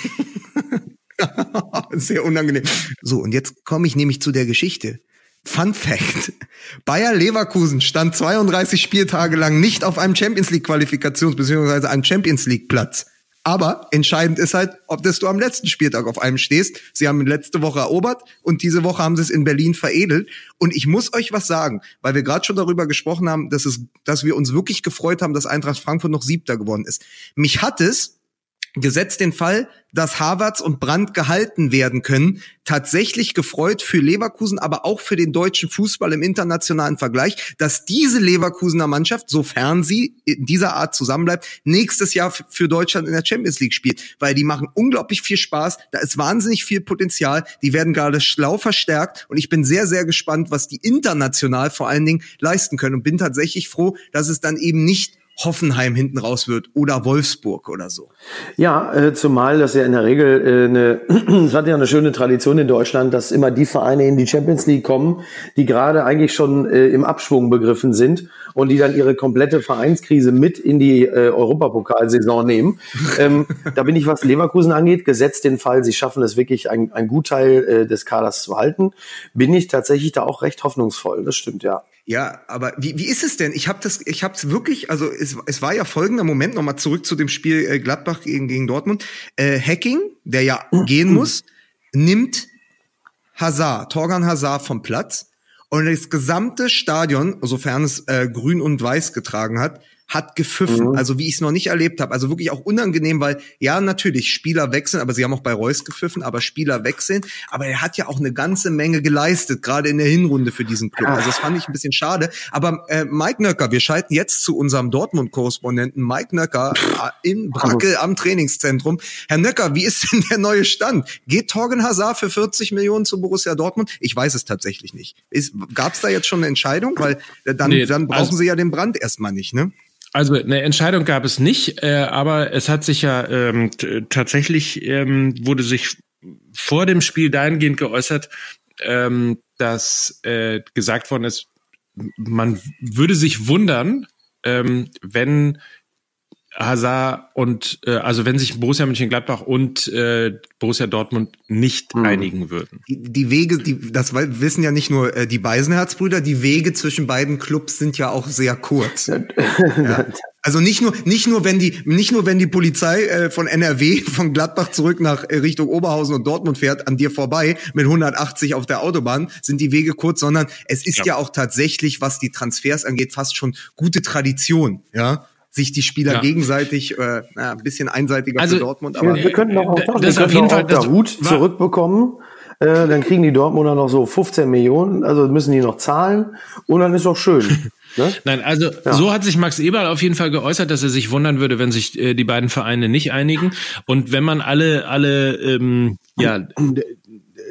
Sehr unangenehm. So, und jetzt komme ich nämlich zu der Geschichte. Fun Fact. Bayer Leverkusen stand 32 Spieltage lang nicht auf einem Champions League Qualifikations- bzw. einem Champions League Platz. Aber entscheidend ist halt, ob das du am letzten Spieltag auf einem stehst. Sie haben letzte Woche erobert und diese Woche haben sie es in Berlin veredelt. Und ich muss euch was sagen, weil wir gerade schon darüber gesprochen haben, dass es, dass wir uns wirklich gefreut haben, dass Eintracht Frankfurt noch Siebter geworden ist. Mich hat es gesetzt den Fall, dass Havertz und Brandt gehalten werden können, tatsächlich gefreut für Leverkusen, aber auch für den deutschen Fußball im internationalen Vergleich, dass diese Leverkusener Mannschaft, sofern sie in dieser Art zusammenbleibt, nächstes Jahr für Deutschland in der Champions League spielt, weil die machen unglaublich viel Spaß, da ist wahnsinnig viel Potenzial, die werden gerade schlau verstärkt und ich bin sehr, sehr gespannt, was die international vor allen Dingen leisten können und bin tatsächlich froh, dass es dann eben nicht Hoffenheim hinten raus wird oder Wolfsburg oder so. Ja, äh, zumal das ja in der Regel äh, eine, es hat ja eine schöne Tradition in Deutschland, dass immer die Vereine in die Champions League kommen, die gerade eigentlich schon äh, im Abschwung begriffen sind und die dann ihre komplette Vereinskrise mit in die äh, Europapokalsaison nehmen. ähm, da bin ich, was Leverkusen angeht, gesetzt den Fall, sie schaffen es wirklich, ein, ein Gutteil äh, des Kaders zu halten, bin ich tatsächlich da auch recht hoffnungsvoll. Das stimmt, ja. Ja, aber wie, wie ist es denn? Ich habe das, ich habe es wirklich, also es, es war ja folgender Moment nochmal zurück zu dem Spiel äh, Gladbach gegen, gegen Dortmund. Äh, Hacking, der ja gehen muss, nimmt Hazard, Torgan Hazard vom Platz und das gesamte Stadion, sofern es äh, grün und weiß getragen hat, hat gepfiffen. Also wie ich es noch nicht erlebt habe. Also wirklich auch unangenehm, weil ja natürlich Spieler wechseln, aber sie haben auch bei Reus gepfiffen, aber Spieler wechseln. Aber er hat ja auch eine ganze Menge geleistet, gerade in der Hinrunde für diesen Club. Also das fand ich ein bisschen schade. Aber äh, Mike Nöcker, wir schalten jetzt zu unserem Dortmund-Korrespondenten Mike Nöcker äh, in Brackel am Trainingszentrum. Herr Nöcker, wie ist denn der neue Stand? Geht Torgen Hazard für 40 Millionen zu Borussia Dortmund? Ich weiß es tatsächlich nicht. Gab es da jetzt schon eine Entscheidung? Weil äh, dann, Nee, dann brauchen also- sie ja den Brand erstmal nicht, ne? Also eine Entscheidung gab es nicht, äh, aber es hat sich ja ähm, tatsächlich ähm, wurde sich vor dem Spiel dahingehend geäußert, ähm, dass äh, gesagt worden ist, man würde sich wundern, ähm, wenn Hazard und äh, also wenn sich Borussia Mönchengladbach und äh, Borussia Dortmund nicht einigen würden. Die, die Wege, die, das wissen ja nicht nur äh, die Beisenherz-Brüder, die Wege zwischen beiden Clubs sind ja auch sehr kurz. Ja. Also nicht nur, nicht nur, wenn die, nicht nur, wenn die Polizei äh, von NRW, von Gladbach zurück nach äh, Richtung Oberhausen und Dortmund fährt, an dir vorbei mit 180 auf der Autobahn, sind die Wege kurz, sondern es ist ja, Ja. auch tatsächlich, was die Transfers angeht, fast schon gute Tradition, ja, sich die Spieler Ja. gegenseitig, äh, na, ein bisschen einseitiger Also, für Dortmund, aber wir, wir könnten doch auch, das doch, wir ist auf jeden Fall- der das Hut zurückbekommen. Äh, dann kriegen die Dortmunder noch so 15 Millionen, also müssen die noch zahlen und dann ist doch schön. ne? Nein, also so hat sich Max Eberl auf jeden Fall geäußert, dass er sich wundern würde, wenn sich äh, die beiden Vereine nicht einigen. Und wenn man alle alle ähm, ja,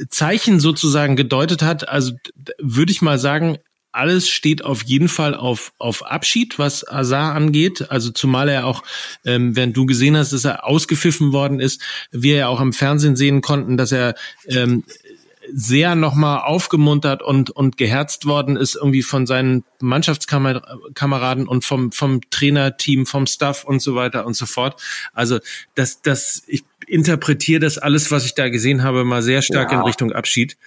Zeichen sozusagen gedeutet hat. Also würde ich mal sagen, alles steht auf jeden Fall auf, auf Abschied, was Azar angeht. Also zumal er auch, ähm, während du gesehen hast, dass er ausgepfiffen worden ist, wir ja auch im Fernsehen sehen konnten, dass er ähm, sehr nochmal aufgemuntert und, und geherzt worden ist, irgendwie von seinen Mannschaftskameraden und vom, vom Trainerteam, vom Staff und so weiter und so fort. Also das, das, ich interpretiere das alles, was ich da gesehen habe, mal sehr stark ja. in Richtung Abschied.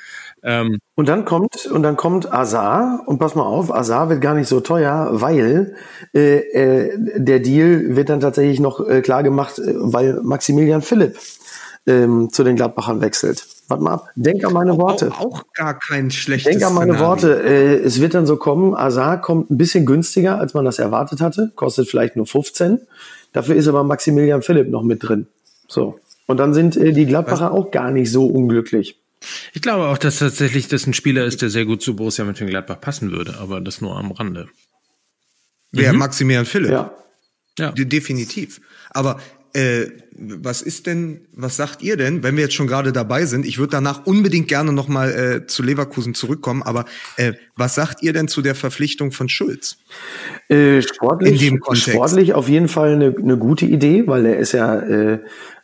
Ähm, und dann kommt und dann kommt Azar und pass mal auf, Azar wird gar nicht so teuer, weil äh, äh, der Deal wird dann tatsächlich noch äh, klar gemacht, äh, weil Maximilian Philipp ähm, zu den Gladbachern wechselt. Warte mal ab. Denk an meine Worte. Auch, auch gar kein schlechtes Denk an meine Szenario. Worte. Äh, es wird dann so kommen, Azar kommt ein bisschen günstiger, als man das erwartet hatte. Kostet vielleicht nur 15. Dafür ist aber Maximilian Philipp noch mit drin. So. Und dann sind äh, die Gladbacher Was? auch gar nicht so unglücklich. Ich glaube auch, dass tatsächlich das ein Spieler ist, der sehr gut zu Borussia Mönchengladbach passen würde, aber das nur am Rande. Wer? Mhm. Maximilian Philipp? Ja. ja. Definitiv. Aber äh, was ist denn, was sagt ihr denn, wenn wir jetzt schon gerade dabei sind? Ich würde danach unbedingt gerne nochmal äh, zu Leverkusen zurückkommen, aber äh, was sagt ihr denn zu der Verpflichtung von Schulz? Äh, sportlich, In dem Kontext. sportlich auf jeden Fall eine, eine gute Idee, weil er ist ja äh,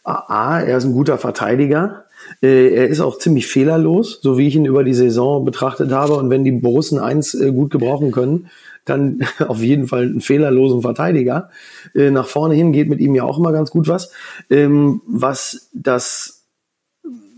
A, er ist ein guter Verteidiger. Äh, er ist auch ziemlich fehlerlos, so wie ich ihn über die Saison betrachtet habe. Und wenn die Borussen eins äh, gut gebrauchen können, dann auf jeden Fall einen fehlerlosen Verteidiger. Äh, nach vorne hin geht mit ihm ja auch immer ganz gut was. Ähm, was das,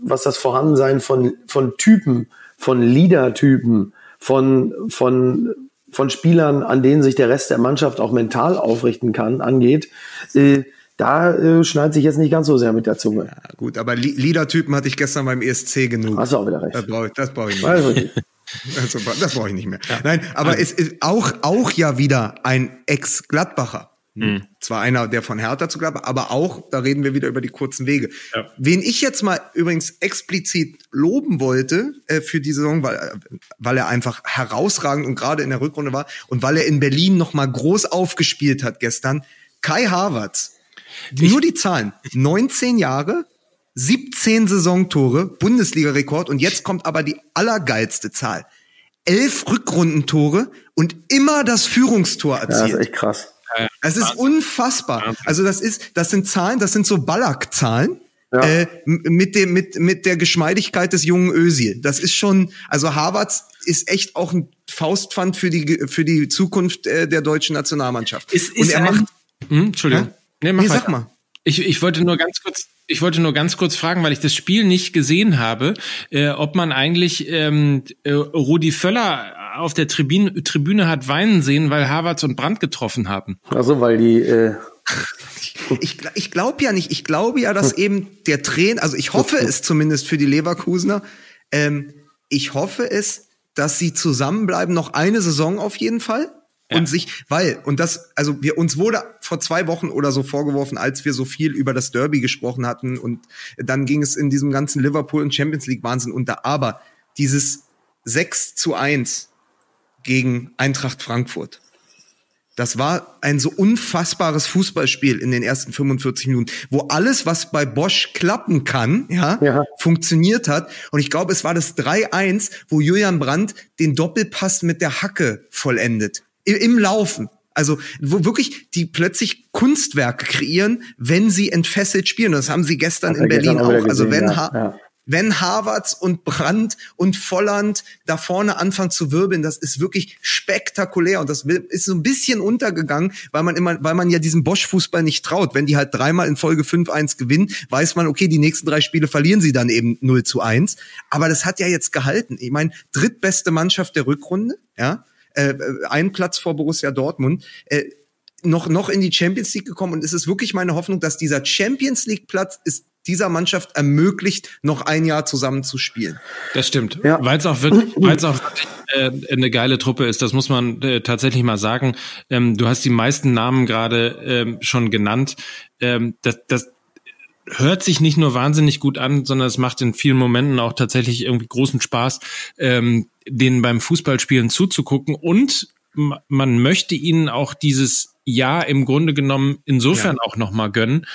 was das Vorhandensein von, von Typen, von Leader-Typen, von, von, von Spielern, an denen sich der Rest der Mannschaft auch mental aufrichten kann, angeht, äh, da äh, schneidet sich jetzt nicht ganz so sehr mit der Zunge. Ja, gut, aber Leader-Typen hatte ich gestern beim ESC genug. Hast du auch wieder recht. Das brauche ich, das brauch ich nicht. Also, also, das brauche ich nicht mehr. Ja. Nein, aber also. es ist auch, auch ja wieder ein Ex-Gladbacher. Mhm. Zwar einer, der von Hertha zu Gladbach, aber auch, da reden wir wieder über die kurzen Wege. Ja. Wen ich jetzt mal übrigens explizit loben wollte äh, für die Saison, weil, weil er einfach herausragend und gerade in der Rückrunde war und weil er in Berlin noch mal groß aufgespielt hat gestern, Kai Havertz. Nur die Zahlen. 19 Jahre, 17 Saisontore, Bundesliga-Rekord und jetzt kommt aber die allergeilste Zahl. Elf Rückrundentore und immer das Führungstor erzielt. Ja, das ist echt krass. Es ist unfassbar. Also das ist, das sind Zahlen, das sind so Ballack-Zahlen. Ja. Äh, mit dem mit mit der Geschmeidigkeit des jungen Özil. Das ist schon, also Harvards ist echt auch ein Faustpfand für die für die Zukunft äh, der deutschen Nationalmannschaft. Ist, ist Und er macht, hm, Entschuldigung. Ja? Nee, mach nee, sag mal. Ich, ich wollte nur ganz kurz, ich wollte nur ganz kurz fragen, weil ich das Spiel nicht gesehen habe, äh, ob man eigentlich ähm, äh, Rudi Völler auf der Tribüne, Tribüne hat weinen sehen, weil Havertz und Brandt getroffen haben. Also weil die äh ich, ich glaube ja nicht. Ich glaube ja, dass eben der Trainer, also ich hoffe es zumindest für die Leverkusener, ähm, ich hoffe es, dass sie zusammenbleiben, noch eine Saison auf jeden Fall ja. und sich, weil, und das, also wir, uns wurde vor zwei Wochen oder so vorgeworfen, als wir so viel über das Derby gesprochen hatten und dann ging es in diesem ganzen Liverpool und Champions League Wahnsinn unter, aber dieses 6 zu 1 gegen Eintracht Frankfurt. Das war ein so unfassbares Fußballspiel in den ersten 45 Minuten, wo alles, was bei Bosch klappen kann, ja, ja. funktioniert hat. Und ich glaube, es war das 3-1, wo Julian Brandt den Doppelpass mit der Hacke vollendet im Laufen. Also wo wirklich die plötzlich Kunstwerke kreieren, wenn sie entfesselt spielen. Das haben sie gestern in Berlin auch. Gesehen, also wenn, ja, ja. wenn Harvards und Brandt und Volland da vorne anfangen zu wirbeln, das ist wirklich spektakulär und das ist so ein bisschen untergegangen, weil man immer, weil man ja diesem Bosch-Fußball nicht traut. Wenn die halt dreimal in Folge 5-1 gewinnen, weiß man, okay, die nächsten drei Spiele verlieren sie dann eben 0 zu 1. Aber das hat ja jetzt gehalten. Ich meine, drittbeste Mannschaft der Rückrunde, ja äh, einen Platz vor Borussia Dortmund. Äh, noch, noch in die Champions League gekommen und es ist wirklich meine Hoffnung, dass dieser Champions League Platz ist dieser Mannschaft ermöglicht, noch ein Jahr zusammen zu spielen. Das stimmt, ja. weil es auch wirklich, weil es auch wirklich äh, eine geile Truppe ist. Das muss man äh, tatsächlich mal sagen. Ähm, du hast die meisten Namen gerade ähm, schon genannt. Ähm, das, das, hört sich nicht nur wahnsinnig gut an, sondern es macht in vielen Momenten auch tatsächlich irgendwie großen Spaß, ähm, denen beim Fußballspielen zuzugucken und man möchte ihnen auch dieses Jahr im Grunde genommen insofern ja. auch nochmal gönnen,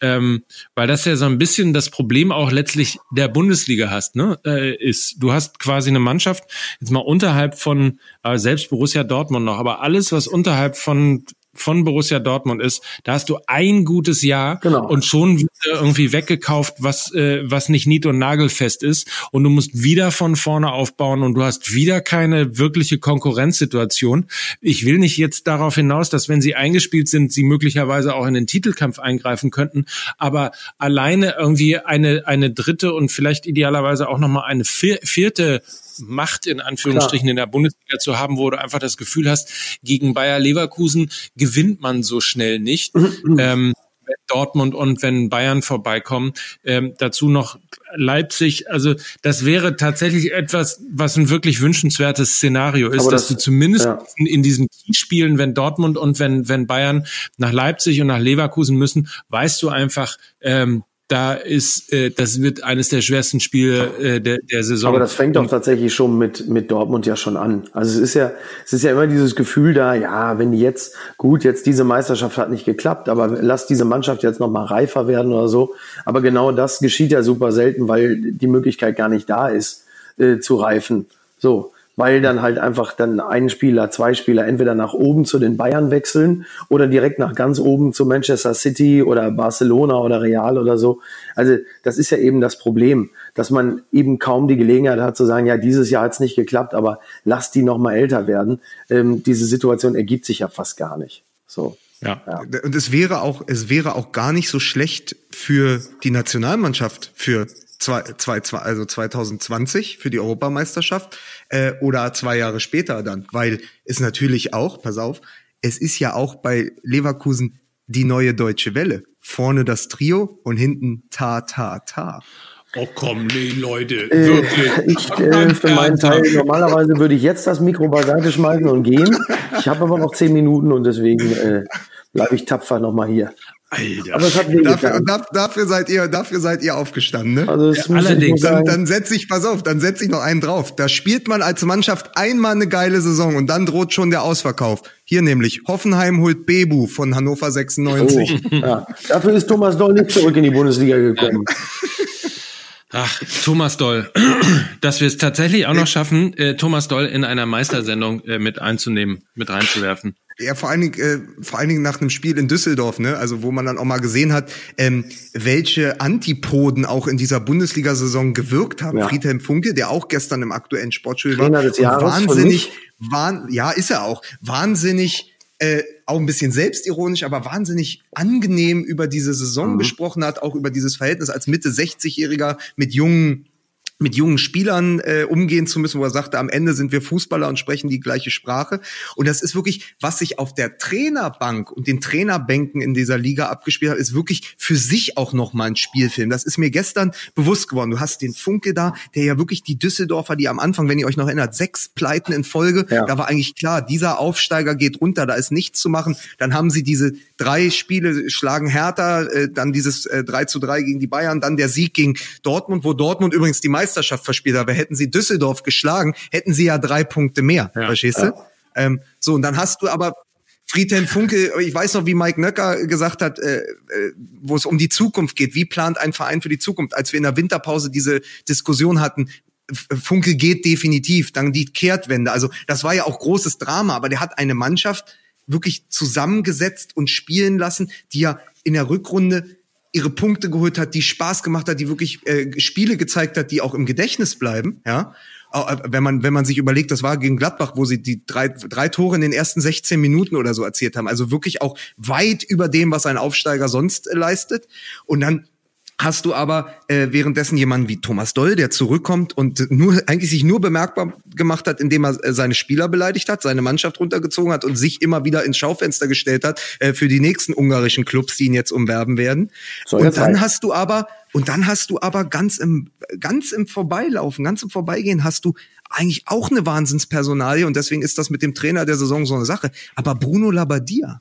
ähm, weil das ja so ein bisschen das Problem auch letztlich der Bundesliga hast, ne? Äh, ist, du hast quasi eine Mannschaft, jetzt mal unterhalb von, äh, selbst Borussia Dortmund noch, aber alles, was unterhalb von von Borussia Dortmund ist, da hast du ein gutes Jahr genau. und schon wieder irgendwie weggekauft, was äh, was nicht nied- und nagelfest ist und du musst wieder von vorne aufbauen und du hast wieder keine wirkliche Konkurrenzsituation. Ich will nicht jetzt darauf hinaus, dass wenn sie eingespielt sind, sie möglicherweise auch in den Titelkampf eingreifen könnten, aber alleine irgendwie eine eine dritte und vielleicht idealerweise auch noch mal eine vierte Macht in Anführungsstrichen Klar. in der Bundesliga zu haben, wo du einfach das Gefühl hast, gegen Bayer Leverkusen gewinnt man so schnell nicht. Mhm. ähm, wenn Dortmund und wenn Bayern vorbeikommen. Ähm, dazu noch Leipzig. Also das wäre tatsächlich etwas, was ein wirklich wünschenswertes Szenario ist, das, dass du zumindest ja. in, in diesen Spielen, wenn Dortmund und wenn, wenn Bayern nach Leipzig und nach Leverkusen müssen, weißt du einfach, ähm, da ist, äh, das wird eines der schwersten Spiele äh, der, der Saison. Aber das fängt doch tatsächlich schon mit, mit Dortmund ja schon an. Also es ist ja, es ist ja immer dieses Gefühl da, ja, wenn die jetzt, gut, jetzt diese Meisterschaft hat nicht geklappt, aber lass diese Mannschaft jetzt nochmal reifer werden oder so. Aber genau das geschieht ja super selten, weil die Möglichkeit gar nicht da ist, äh, zu reifen. So weil dann halt einfach dann ein Spieler, zwei Spieler entweder nach oben zu den Bayern wechseln oder direkt nach ganz oben zu Manchester City oder Barcelona oder Real oder so. Also das ist ja eben das Problem, dass man eben kaum die Gelegenheit hat zu sagen, ja, dieses Jahr hat's nicht geklappt, aber lass die noch mal älter werden. Ähm, diese Situation ergibt sich ja fast gar nicht. So. Ja. ja. Und es wäre auch, es wäre auch gar nicht so schlecht für die Nationalmannschaft für zwei, zwei, zwei, also 2020 für die Europameisterschaft äh, oder zwei Jahre später dann, weil es natürlich auch, pass auf, es ist ja auch bei Leverkusen die neue deutsche Welle. Vorne das Trio und hinten ta ta ta. Oh komm, nee, Leute, äh, wirklich. Ich äh, für meinen Teil, normalerweise würde ich jetzt das Mikro beiseite schmeißen und gehen. Ich habe aber noch zehn Minuten und deswegen äh, bleibe ich tapfer nochmal hier. Alter. Aber dafür, dafür, dafür, seid ihr, dafür seid ihr aufgestanden, ne? Also ja, allerdings. Dann, dann setze ich, pass auf, dann setze ich noch einen drauf. Da spielt man als Mannschaft einmal eine geile Saison und dann droht schon der Ausverkauf. Hier nämlich, Hoffenheim holt Bebu von Hannover 96. Oh, ja. Dafür ist Thomas Doll nicht zurück in die Bundesliga gekommen. Ach, Thomas Doll. Dass wir es tatsächlich auch noch schaffen, äh, Thomas Doll in einer Meistersendung äh, mit einzunehmen, mit reinzuwerfen. Ja, vor allen Dingen, äh, vor allen Dingen nach einem Spiel in Düsseldorf, ne? Also wo man dann auch mal gesehen hat, ähm, welche Antipoden auch in dieser Bundesliga-Saison gewirkt haben. Ja. Friedhelm Funke, der auch gestern im aktuellen Sportspiel war, des Jahres wahnsinnig, wahn, ja, ist er auch, wahnsinnig äh, auch ein bisschen selbstironisch, aber wahnsinnig angenehm über diese Saison mhm. gesprochen hat, auch über dieses Verhältnis als Mitte 60-Jähriger mit jungen mit jungen Spielern äh, umgehen zu müssen, wo er sagte, am Ende sind wir Fußballer und sprechen die gleiche Sprache. Und das ist wirklich, was sich auf der Trainerbank und den Trainerbänken in dieser Liga abgespielt hat, ist wirklich für sich auch nochmal ein Spielfilm. Das ist mir gestern bewusst geworden. Du hast den Funke da, der ja wirklich die Düsseldorfer, die am Anfang, wenn ihr euch noch erinnert, sechs Pleiten in Folge, ja. da war eigentlich klar, dieser Aufsteiger geht runter, da ist nichts zu machen. Dann haben sie diese drei Spiele schlagen Hertha, äh, dann dieses äh, 3 zu 3 gegen die Bayern, dann der Sieg gegen Dortmund, wo Dortmund übrigens die Meisterschaft verspielt hat. Aber hätten sie Düsseldorf geschlagen, hätten sie ja drei Punkte mehr. Ja. Verstehst du? Ja. Ähm, so, und dann hast du aber Friedhelm Funke, ich weiß noch, wie Mike Nöcker gesagt hat, äh, äh, wo es um die Zukunft geht. Wie plant ein Verein für die Zukunft? Als wir in der Winterpause diese Diskussion hatten, Funke geht definitiv, dann die Kehrtwende. Also das war ja auch großes Drama, aber der hat eine Mannschaft wirklich zusammengesetzt und spielen lassen, die ja in der Rückrunde ihre Punkte geholt hat, die Spaß gemacht hat, die wirklich äh, Spiele gezeigt hat, die auch im Gedächtnis bleiben, ja. Äh, wenn man, wenn man sich überlegt, das war gegen Gladbach, wo sie die drei, drei Tore in den ersten 16 Minuten oder so erzielt haben. Also wirklich auch weit über dem, was ein Aufsteiger sonst äh, leistet. Und dann hast du aber äh, währenddessen jemanden wie Thomas Doll, der zurückkommt und nur eigentlich sich nur bemerkbar gemacht hat, indem er äh, seine Spieler beleidigt hat, seine Mannschaft runtergezogen hat und sich immer wieder ins Schaufenster gestellt hat äh, für die nächsten ungarischen Clubs, die ihn jetzt umwerben werden. So, und dann hast du aber und dann hast du aber ganz im ganz im Vorbeilaufen, ganz im Vorbeigehen hast du eigentlich auch eine Wahnsinnspersonalie und deswegen ist das mit dem Trainer der Saison so eine Sache. Aber Bruno Labbadia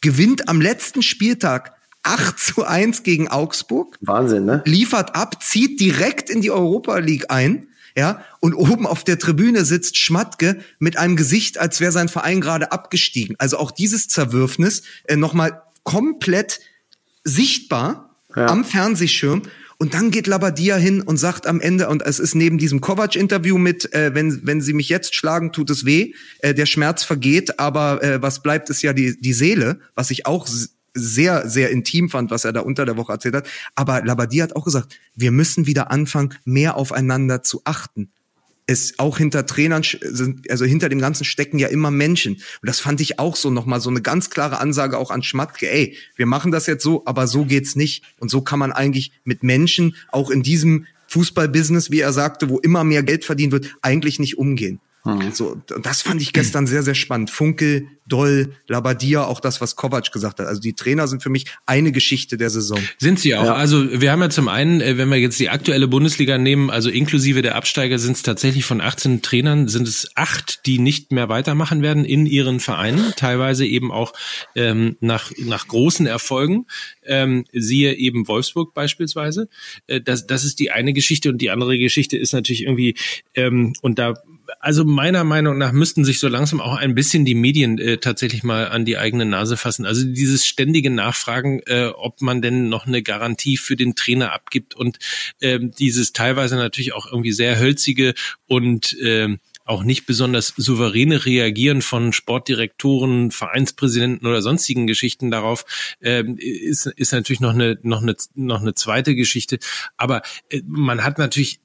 gewinnt am letzten Spieltag 8 zu 1 gegen Augsburg. Wahnsinn, ne? Liefert ab, zieht direkt in die Europa League ein. ja, und oben auf der Tribüne sitzt Schmatke mit einem Gesicht, als wäre sein Verein gerade abgestiegen. Also auch dieses Zerwürfnis äh, nochmal komplett sichtbar Ja. am Fernsehschirm. Und dann geht Labadia hin und sagt am Ende, und es ist neben diesem Kovac-Interview mit, äh, wenn, wenn sie mich jetzt schlagen, tut es weh, äh, der Schmerz vergeht, aber äh, was bleibt, ist ja die, die Seele, was ich auch sehr, sehr intim fand, was er da unter der Woche erzählt hat. Aber Labadia hat auch gesagt, wir müssen wieder anfangen, mehr aufeinander zu achten es auch hinter Trainern sind, also hinter dem Ganzen stecken ja immer Menschen. Und das fand ich auch so nochmal so eine ganz klare Ansage auch an Schmatke, ey, wir machen das jetzt so, aber so geht's nicht. Und so kann man eigentlich mit Menschen auch in diesem Fußballbusiness, wie er sagte, wo immer mehr Geld verdient wird, eigentlich nicht umgehen. So, und das fand ich gestern sehr, sehr spannend. Funkel, Doll, Labadia, auch das, was Kovac gesagt hat. Also die Trainer sind für mich eine Geschichte der Saison. Sind sie auch. Ja. Also wir haben ja zum einen, äh, wenn wir jetzt die aktuelle Bundesliga nehmen, also inklusive der Absteiger, sind es tatsächlich von 18 Trainern, sind es acht, die nicht mehr weitermachen werden in ihren Vereinen, teilweise eben auch ähm, nach, nach großen Erfolgen. Ähm, siehe eben Wolfsburg beispielsweise. Äh, das, das ist die eine Geschichte und die andere Geschichte ist natürlich irgendwie, ähm, und da also meiner Meinung nach müssten sich so langsam auch ein bisschen die Medien äh, tatsächlich mal an die eigene Nase fassen. Also dieses ständige Nachfragen, äh, ob man denn noch eine Garantie für den Trainer abgibt und ähm, dieses teilweise natürlich auch irgendwie sehr hölzige und ähm, auch nicht besonders souveräne Reagieren von Sportdirektoren, Vereinspräsidenten oder sonstigen Geschichten darauf ähm, ist, ist natürlich noch eine noch eine noch eine zweite Geschichte. Aber äh, man hat natürlich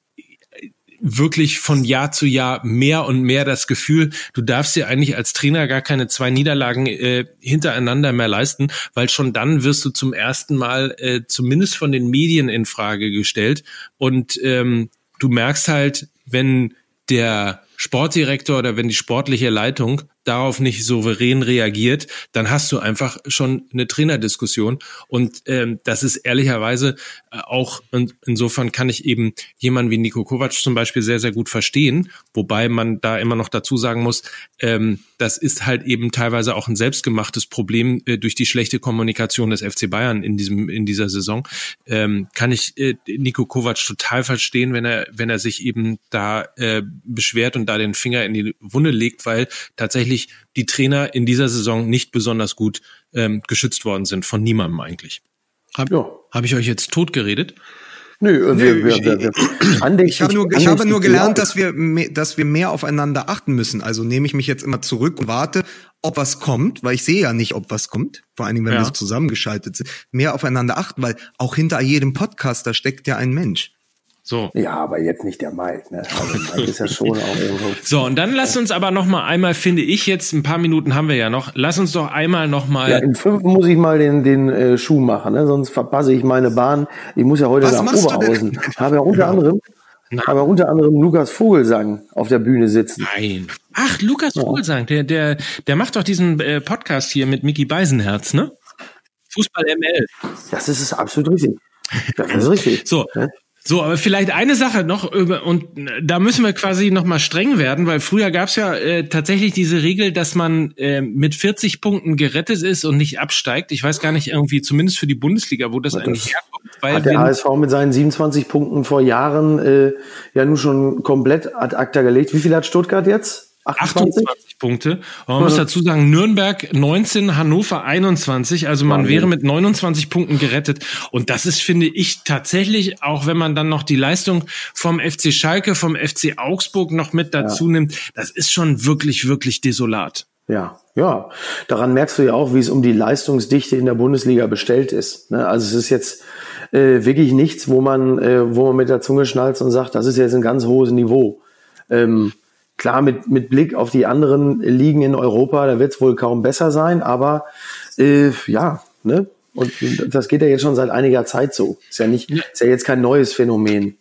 wirklich von Jahr zu Jahr mehr und mehr das Gefühl, du darfst dir eigentlich als Trainer gar keine zwei Niederlagen äh, hintereinander mehr leisten, weil schon dann wirst du zum ersten Mal äh, zumindest von den Medien in Frage gestellt. Und ähm, du merkst halt, wenn der Sportdirektor oder wenn die sportliche Leitung darauf nicht souverän reagiert, dann hast du einfach schon eine Trainerdiskussion. Und ähm, das ist ehrlicherweise äh, auch, und insofern kann ich eben jemanden wie Nico Kovac zum Beispiel sehr, sehr gut verstehen, wobei man da immer noch dazu sagen muss, ähm, das ist halt eben teilweise auch ein selbstgemachtes Problem äh, durch die schlechte Kommunikation des FC Bayern in diesem in dieser Saison. Ähm, kann ich äh, Nico Kovac total verstehen, wenn er wenn er sich eben da äh, beschwert und da den Finger in die Wunde legt, weil tatsächlich die Trainer in dieser Saison nicht besonders gut ähm, geschützt worden sind von niemandem eigentlich. Habe Ja. hab ich euch jetzt tot geredet? Nö, äh, wir, wir, wir, wir, Ich habe nur, ich habe nur gelernt, dass wir, mehr, dass wir mehr aufeinander achten müssen. Also nehme ich mich jetzt immer zurück und warte, ob was kommt, weil ich sehe ja nicht, ob was kommt. Vor allen Dingen, wenn Ja. wir so zusammengeschaltet sind. Mehr aufeinander achten, weil auch hinter jedem Podcaster steckt ja ein Mensch. So. Ja, aber jetzt nicht der Mike. Ne? Also Mike ist ja schon auch irgendwo. So, und dann lasst uns aber noch mal einmal, finde ich jetzt, ein paar Minuten haben wir ja noch, lass uns doch einmal noch mal Ja, in fünf muss ich mal den, den äh, Schuh machen, ne? sonst verpasse ich meine Bahn. Ich muss ja heute Was nach? Oberhausen. Habe ja unter anderem, habe ja unter anderem Lukas Vogelsang auf der Bühne sitzen. Nein. Ach, Lukas Vogelsang, der, der, der macht doch diesen äh, Podcast hier mit Mickey Beisenherz, ne? Fußball ML. Das ist es absolut richtig. Das ist richtig. So. Ne? So, aber vielleicht eine Sache noch, und äh, da müssen wir quasi noch mal streng werden, weil früher gab's ja äh, tatsächlich diese Regel, dass man äh, mit 40 Punkten gerettet ist und nicht absteigt. Ich weiß gar nicht irgendwie, zumindest für die Bundesliga, wo das eigentlich herkommt. Weil Hat der HSV mit seinen 27 Punkten vor Jahren äh, ja nun schon komplett ad acta gelegt. Wie viel hat Stuttgart jetzt? 28? 28 Punkte. Man muss dazu sagen, Nürnberg 19, Hannover 21. Also man wäre mit 29 Punkten gerettet. Und das ist, finde ich, tatsächlich, auch wenn man dann noch die Leistung vom FC Schalke, vom FC Augsburg noch mit dazu nimmt, das ist schon wirklich, wirklich desolat. Ja, ja. Daran merkst du ja auch, wie es um die Leistungsdichte in der Bundesliga bestellt ist. Ne? Also es ist jetzt äh, wirklich nichts, wo man, äh, wo man mit der Zunge schnalzt und sagt, das ist jetzt ein ganz hohes Niveau. Ähm, klar, mit, mit Blick auf die anderen Ligen in Europa, da wird es wohl kaum besser sein, aber äh, ja, ne? Und das geht ja jetzt schon seit einiger Zeit so. Ist ja nicht, ist ja jetzt kein neues Phänomen.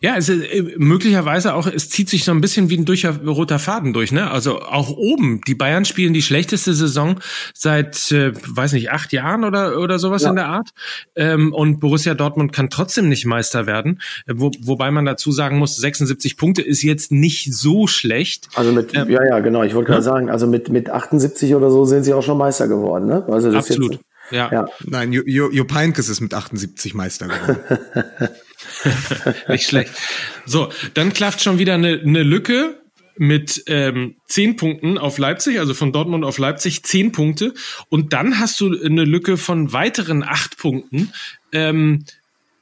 Ja, es ist äh, möglicherweise auch, es zieht sich so ein bisschen wie ein durch, roter Faden durch, ne? Also auch oben, die Bayern spielen die schlechteste Saison seit, äh, weiß nicht, acht Jahren oder, oder sowas Ja. in der Art. Ähm, und Borussia Dortmund kann trotzdem nicht Meister werden. Äh, Wo, wobei man dazu sagen muss, 76 Punkte ist jetzt nicht so schlecht. Also mit, ja, ja, genau, ich wollte gerade sagen, also mit, mit 78 oder so sind sie auch schon Meister geworden, ne? Also das Absolut. Jetzt, Ja. Ja. Nein, Jo- Jo- Jupp Heynckes ist mit 78 Meister geworden. Nicht schlecht. So, dann klafft schon wieder eine, eine Lücke mit ähm, zehn Punkten auf Leipzig, also von Dortmund auf Leipzig zehn Punkte. Und dann hast du eine Lücke von weiteren acht Punkten. Ähm,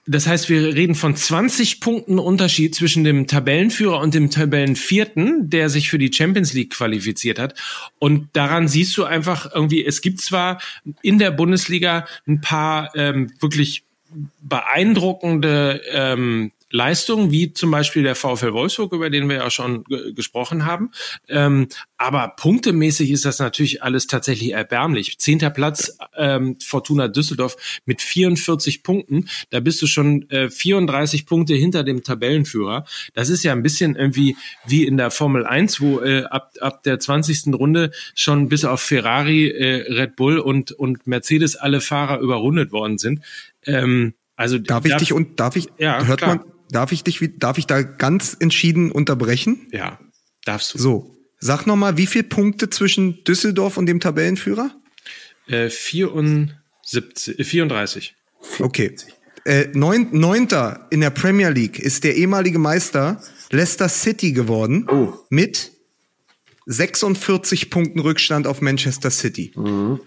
das heißt, wir reden von 20 Punkten Unterschied zwischen dem Tabellenführer und dem Tabellenvierten, der sich für die Champions League qualifiziert hat. Und daran siehst du einfach irgendwie, es gibt zwar in der Bundesliga ein paar ähm, wirklich beeindruckende ähm, Leistungen, wie zum Beispiel der VfL Wolfsburg, über den wir ja schon ge gesprochen haben. Ähm, aber punktemäßig ist das natürlich alles tatsächlich erbärmlich. Zehnter Platz ähm, Fortuna Düsseldorf mit 44 Punkten. Da bist du schon äh, 34 Punkte hinter dem Tabellenführer. Das ist ja ein bisschen irgendwie wie in der Formel 1, wo äh, ab, ab der 20. Runde schon bis auf Ferrari, äh, Red Bull und, und Mercedes alle Fahrer überrundet worden sind. Ähm, also Darf ich dich und darf ich Ja, hört klar. man darf ich dich darf ich da ganz entschieden unterbrechen? Ja, darfst du. So, sag noch mal, wie viele Punkte zwischen Düsseldorf und dem Tabellenführer? Äh, 74, äh, 34. Okay. Äh, neun, neunter in der Premier League ist der ehemalige Meister Leicester City geworden Oh. mit 46 Punkten Rückstand auf Manchester City.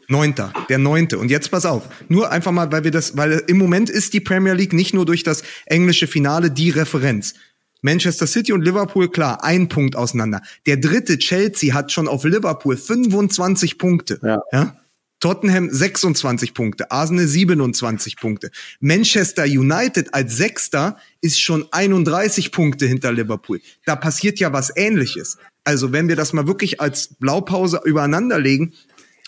Neunter, der neunte. Und jetzt pass auf, nur einfach mal, weil wir das, weil im Moment ist die Premier League nicht nur durch das englische Finale die Referenz. Manchester City und Liverpool, klar, ein Punkt auseinander. Der dritte, Chelsea, hat schon auf Liverpool 25 Punkte. Ja. ja? Tottenham 26 Punkte, Arsenal 27 Punkte. Manchester United als Sechster ist schon 31 Punkte hinter Liverpool. Da passiert ja was ähnliches. Also wenn wir das mal wirklich als Blaupause übereinander legen,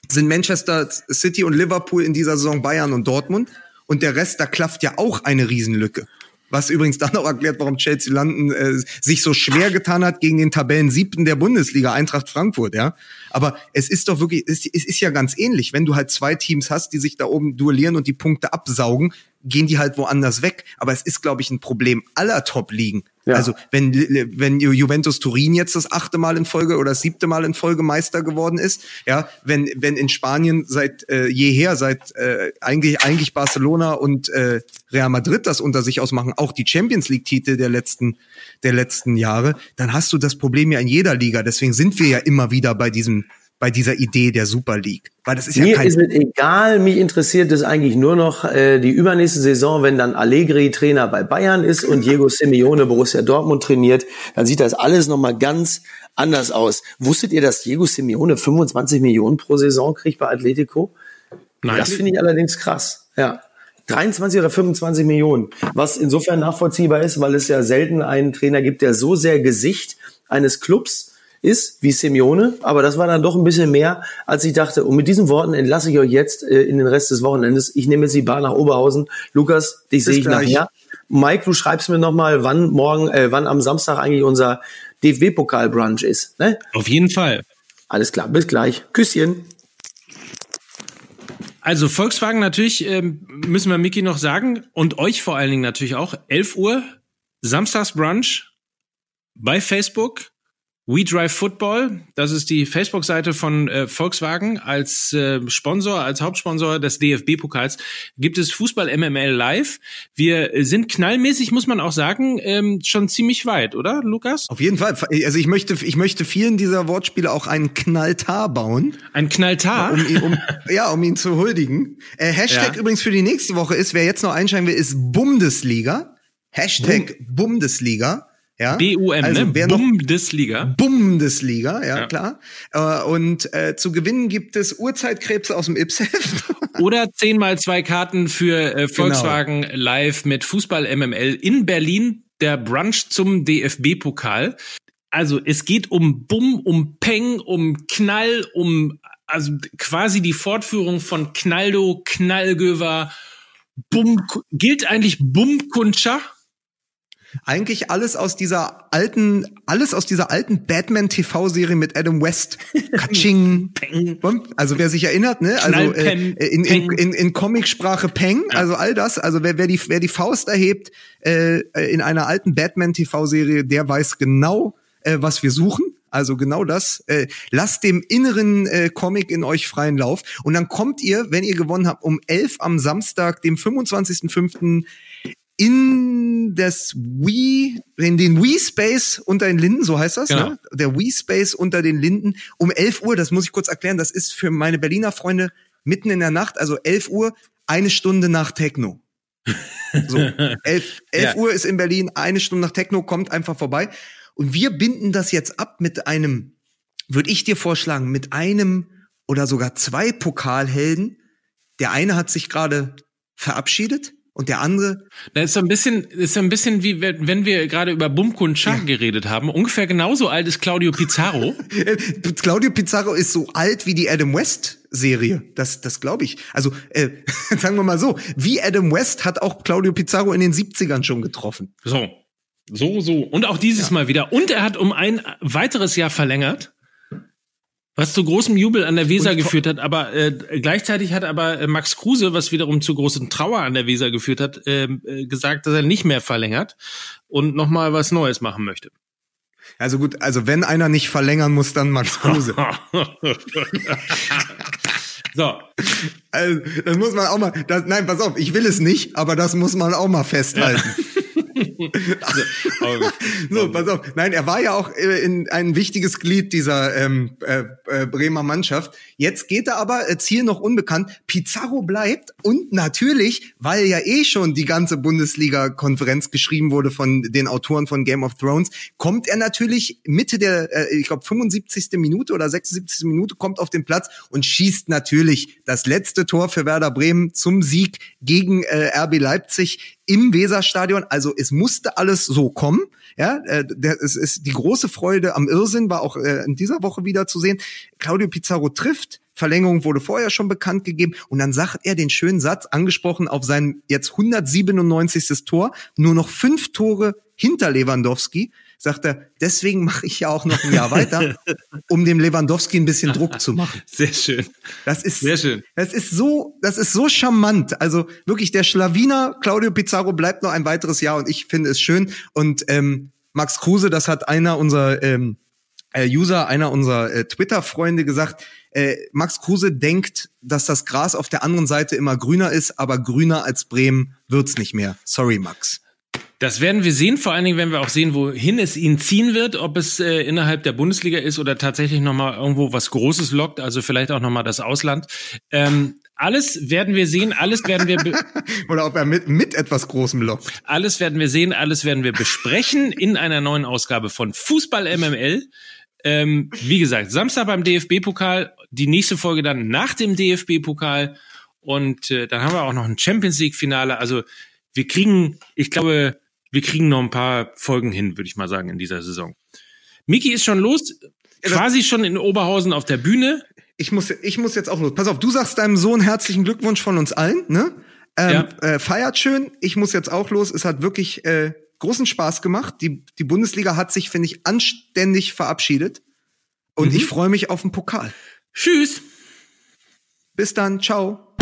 sind Manchester City und Liverpool in dieser Saison Bayern und Dortmund und der Rest, da klafft ja auch eine Riesenlücke. Was übrigens dann auch erklärt, warum Chelsea London äh, sich so schwer getan hat gegen den Tabellen siebten der Bundesliga, Eintracht Frankfurt, ja. Aber es ist doch wirklich, es, es ist ja ganz ähnlich. Wenn du halt zwei Teams hast, die sich da oben duellieren und die Punkte absaugen, gehen die halt woanders weg. Aber es ist, glaube ich, ein Problem aller Top-Ligen. Ja. Also wenn, wenn Ju- Juventus Turin jetzt das achte Mal in Folge oder das siebte Mal in Folge Meister geworden ist, ja, wenn, wenn in Spanien seit äh, jeher, seit äh, eigentlich, eigentlich Barcelona und äh, Real Madrid das unter sich ausmachen, auch die Champions League-Titel der letzten, der letzten Jahre, dann hast du das Problem ja in jeder Liga. Deswegen sind wir ja immer wieder bei diesem, bei dieser Idee der Super League. Weil das ist ja Mir kein ist es egal, mich interessiert es eigentlich nur noch äh, die übernächste Saison, wenn dann Allegri Trainer bei Bayern ist und Diego Simeone Borussia Dortmund trainiert, dann sieht das alles nochmal ganz anders aus. Wusstet ihr, dass Diego Simeone 25 Millionen pro Saison kriegt bei Atletico? Nein, Das finde ich allerdings krass. Ja. 23 oder 25 Millionen. Was insofern nachvollziehbar ist, weil es ja selten einen Trainer gibt, der so sehr Gesicht eines Clubs ist wie Simeone. Aber das war dann doch ein bisschen mehr, als ich dachte. Und mit diesen Worten entlasse ich euch jetzt äh, in den Rest des Wochenendes. Ich nehme jetzt die Bahn nach Oberhausen. Lukas, dich sehe ich gleich. nachher. Mike, du schreibst mir nochmal, wann morgen, äh, wann am Samstag eigentlich unser DFB-Pokal-Brunch ist. Ne? auf jeden Fall. Alles klar, bis gleich. Küsschen. Also Volkswagen natürlich, ähm, müssen wir Micky noch sagen und euch vor allen Dingen natürlich auch, 11 Uhr, Samstagsbrunch bei Facebook. We Drive Football, das ist die Facebook-Seite von äh, Volkswagen als äh, Sponsor, als Hauptsponsor des DFB-Pokals. Gibt es Fußball MML live. Wir sind knallmäßig, muss man auch sagen, ähm, schon ziemlich weit, oder, Lukas? auf jeden Fall. Also ich möchte, ich möchte vielen dieser Wortspiele auch einen Knalltar bauen. Ein Knalltar. um ihn, um, ja, um ihn zu huldigen. Äh, Hashtag Ja. übrigens für die nächste Woche ist, wer jetzt noch einschreiben will, ist Bundesliga. Hashtag Bundesliga. Ja. BUM, also, ne? Bundesliga. Bundesliga, ja, Ja. klar. Äh, und äh, zu gewinnen gibt es Uhrzeitkrebse aus dem Ipsheft. Oder 10 mal zwei Karten für Genau. äh, Volkswagen live mit Fußball MML in Berlin, der Brunch zum DFB-Pokal. Also es geht um Bumm, um Peng, um Knall, um also quasi die Fortführung von Knaldo, Knallgöver, Bum, gilt eigentlich Bumkuntscher? Eigentlich alles aus dieser alten, alles aus dieser alten Batman-TV-Serie mit Adam West. Katsching. Also wer sich erinnert, ne? Also äh, in, in, in, in Comicsprache Peng, also all das. Also wer, wer, die, wer die Faust erhebt äh, in einer alten Batman-TV-Serie, der weiß genau, äh, was wir suchen. Also genau das. Äh, lasst dem inneren äh, Comic in euch freien Lauf. Und dann kommt ihr, wenn ihr gewonnen habt, um 11 am Samstag, dem 25.05. in das Wii, in den Wii Space unter den Linden, so heißt das, Genau. ne? Der Wii Space unter den Linden um 11 Uhr, das muss ich kurz erklären, das ist für meine Berliner Freunde mitten in der Nacht, also 11 Uhr, eine Stunde nach Techno. So, 11, 11 Ja. Uhr ist in Berlin, eine Stunde nach Techno, kommt einfach vorbei. Und wir binden das jetzt ab mit einem, würde ich dir vorschlagen, mit einem oder sogar zwei Pokalhelden. Der eine hat sich gerade verabschiedet und der andere, Das ist so ein bisschen, ist so ein bisschen wie wenn wir gerade über Bumko und Chak geredet haben. Ungefähr genauso alt ist Claudio Pizarro. Claudio Pizarro ist so alt wie die Adam West Serie. Das, das glaube ich. Also, äh, sagen wir mal so, wie Adam West hat auch Claudio Pizarro in den 70ern schon getroffen. So. So, so. Und auch dieses Mal wieder. Und er hat um ein weiteres Jahr verlängert. Was zu großem Jubel an der Weser geführt hat, aber äh, gleichzeitig hat aber äh, Max Kruse, was wiederum zu großen Trauer an der Weser geführt hat, ähm, äh, gesagt, dass er nicht mehr verlängert und nochmal was Neues machen möchte. Also gut, also wenn einer nicht verlängern muss, dann Max Kruse. so, Also, das muss man auch mal, das, nein, pass auf, ich will es nicht, aber das muss man auch mal festhalten. Aber- So, pass auf. Nein, er war ja auch äh, in ein wichtiges Glied dieser ähm, äh, äh, Bremer Mannschaft. Jetzt geht er aber, äh, Ziel noch unbekannt. Pizarro bleibt und natürlich, weil ja eh schon die ganze Bundesliga-Konferenz geschrieben wurde von den Autoren von Game of Thrones, kommt er natürlich Mitte der, äh, ich glaube 75. Minute oder 76. Minute, kommt auf den Platz und schießt natürlich das letzte Tor für Werder Bremen zum Sieg gegen äh, RB Leipzig im Weserstadion. Also es musste alles so kommen. Ja, äh, es ist die große Freude am Irrsinn war auch äh, in dieser Woche wieder zu sehen. Claudio Pizarro trifft. Verlängerung wurde vorher schon bekannt gegeben und dann sagt er den schönen Satz angesprochen auf sein jetzt 197. Tor, nur noch fünf Tore hinter Lewandowski, sagt er, deswegen mache ich ja auch noch ein Jahr weiter, um dem Lewandowski ein bisschen Druck zu machen. sehr schön. Das ist Sehr schön. Das ist so, das ist so charmant. Also wirklich der Schlawiner Claudio Pizarro bleibt noch ein weiteres Jahr und ich finde es schön. Und ähm, Max Kruse, das hat einer unserer ähm, äh, User, einer unserer äh, Twitter-Freunde gesagt. Äh, Max Kruse denkt, dass das Gras auf der anderen Seite immer grüner ist, aber grüner als Bremen wird's nicht mehr. Sorry, Max. Das werden wir sehen, vor allen Dingen, wenn wir auch sehen, wohin es ihn ziehen wird, ob es äh, innerhalb der Bundesliga ist oder tatsächlich nochmal irgendwo was Großes lockt, also vielleicht auch nochmal das Ausland. Ähm, alles werden wir sehen, alles werden wir, Oder ob er mit, mit etwas Großem lockt. alles werden wir sehen, alles werden wir besprechen in einer neuen Ausgabe von Fußball MML. Ähm, wie gesagt, Samstag beim DFB-Pokal, die nächste Folge dann nach dem DFB-Pokal und äh, dann haben wir auch noch ein Champions League-Finale. Also wir kriegen, ich glaube, wir kriegen noch ein paar Folgen hin, würde ich mal sagen, in dieser Saison. Miki ist schon los, quasi schon in Oberhausen auf der Bühne. Ich muss, ich muss jetzt auch los. Pass auf, du sagst deinem Sohn herzlichen Glückwunsch von uns allen, ne? Ähm, äh, feiert schön. Ich muss jetzt auch los. Es hat wirklich äh, großen Spaß gemacht. Die, die Bundesliga hat sich, finde ich, anständig verabschiedet. Und Mhm. ich freue mich auf den Pokal. Tschüss. Bis dann. Ciao.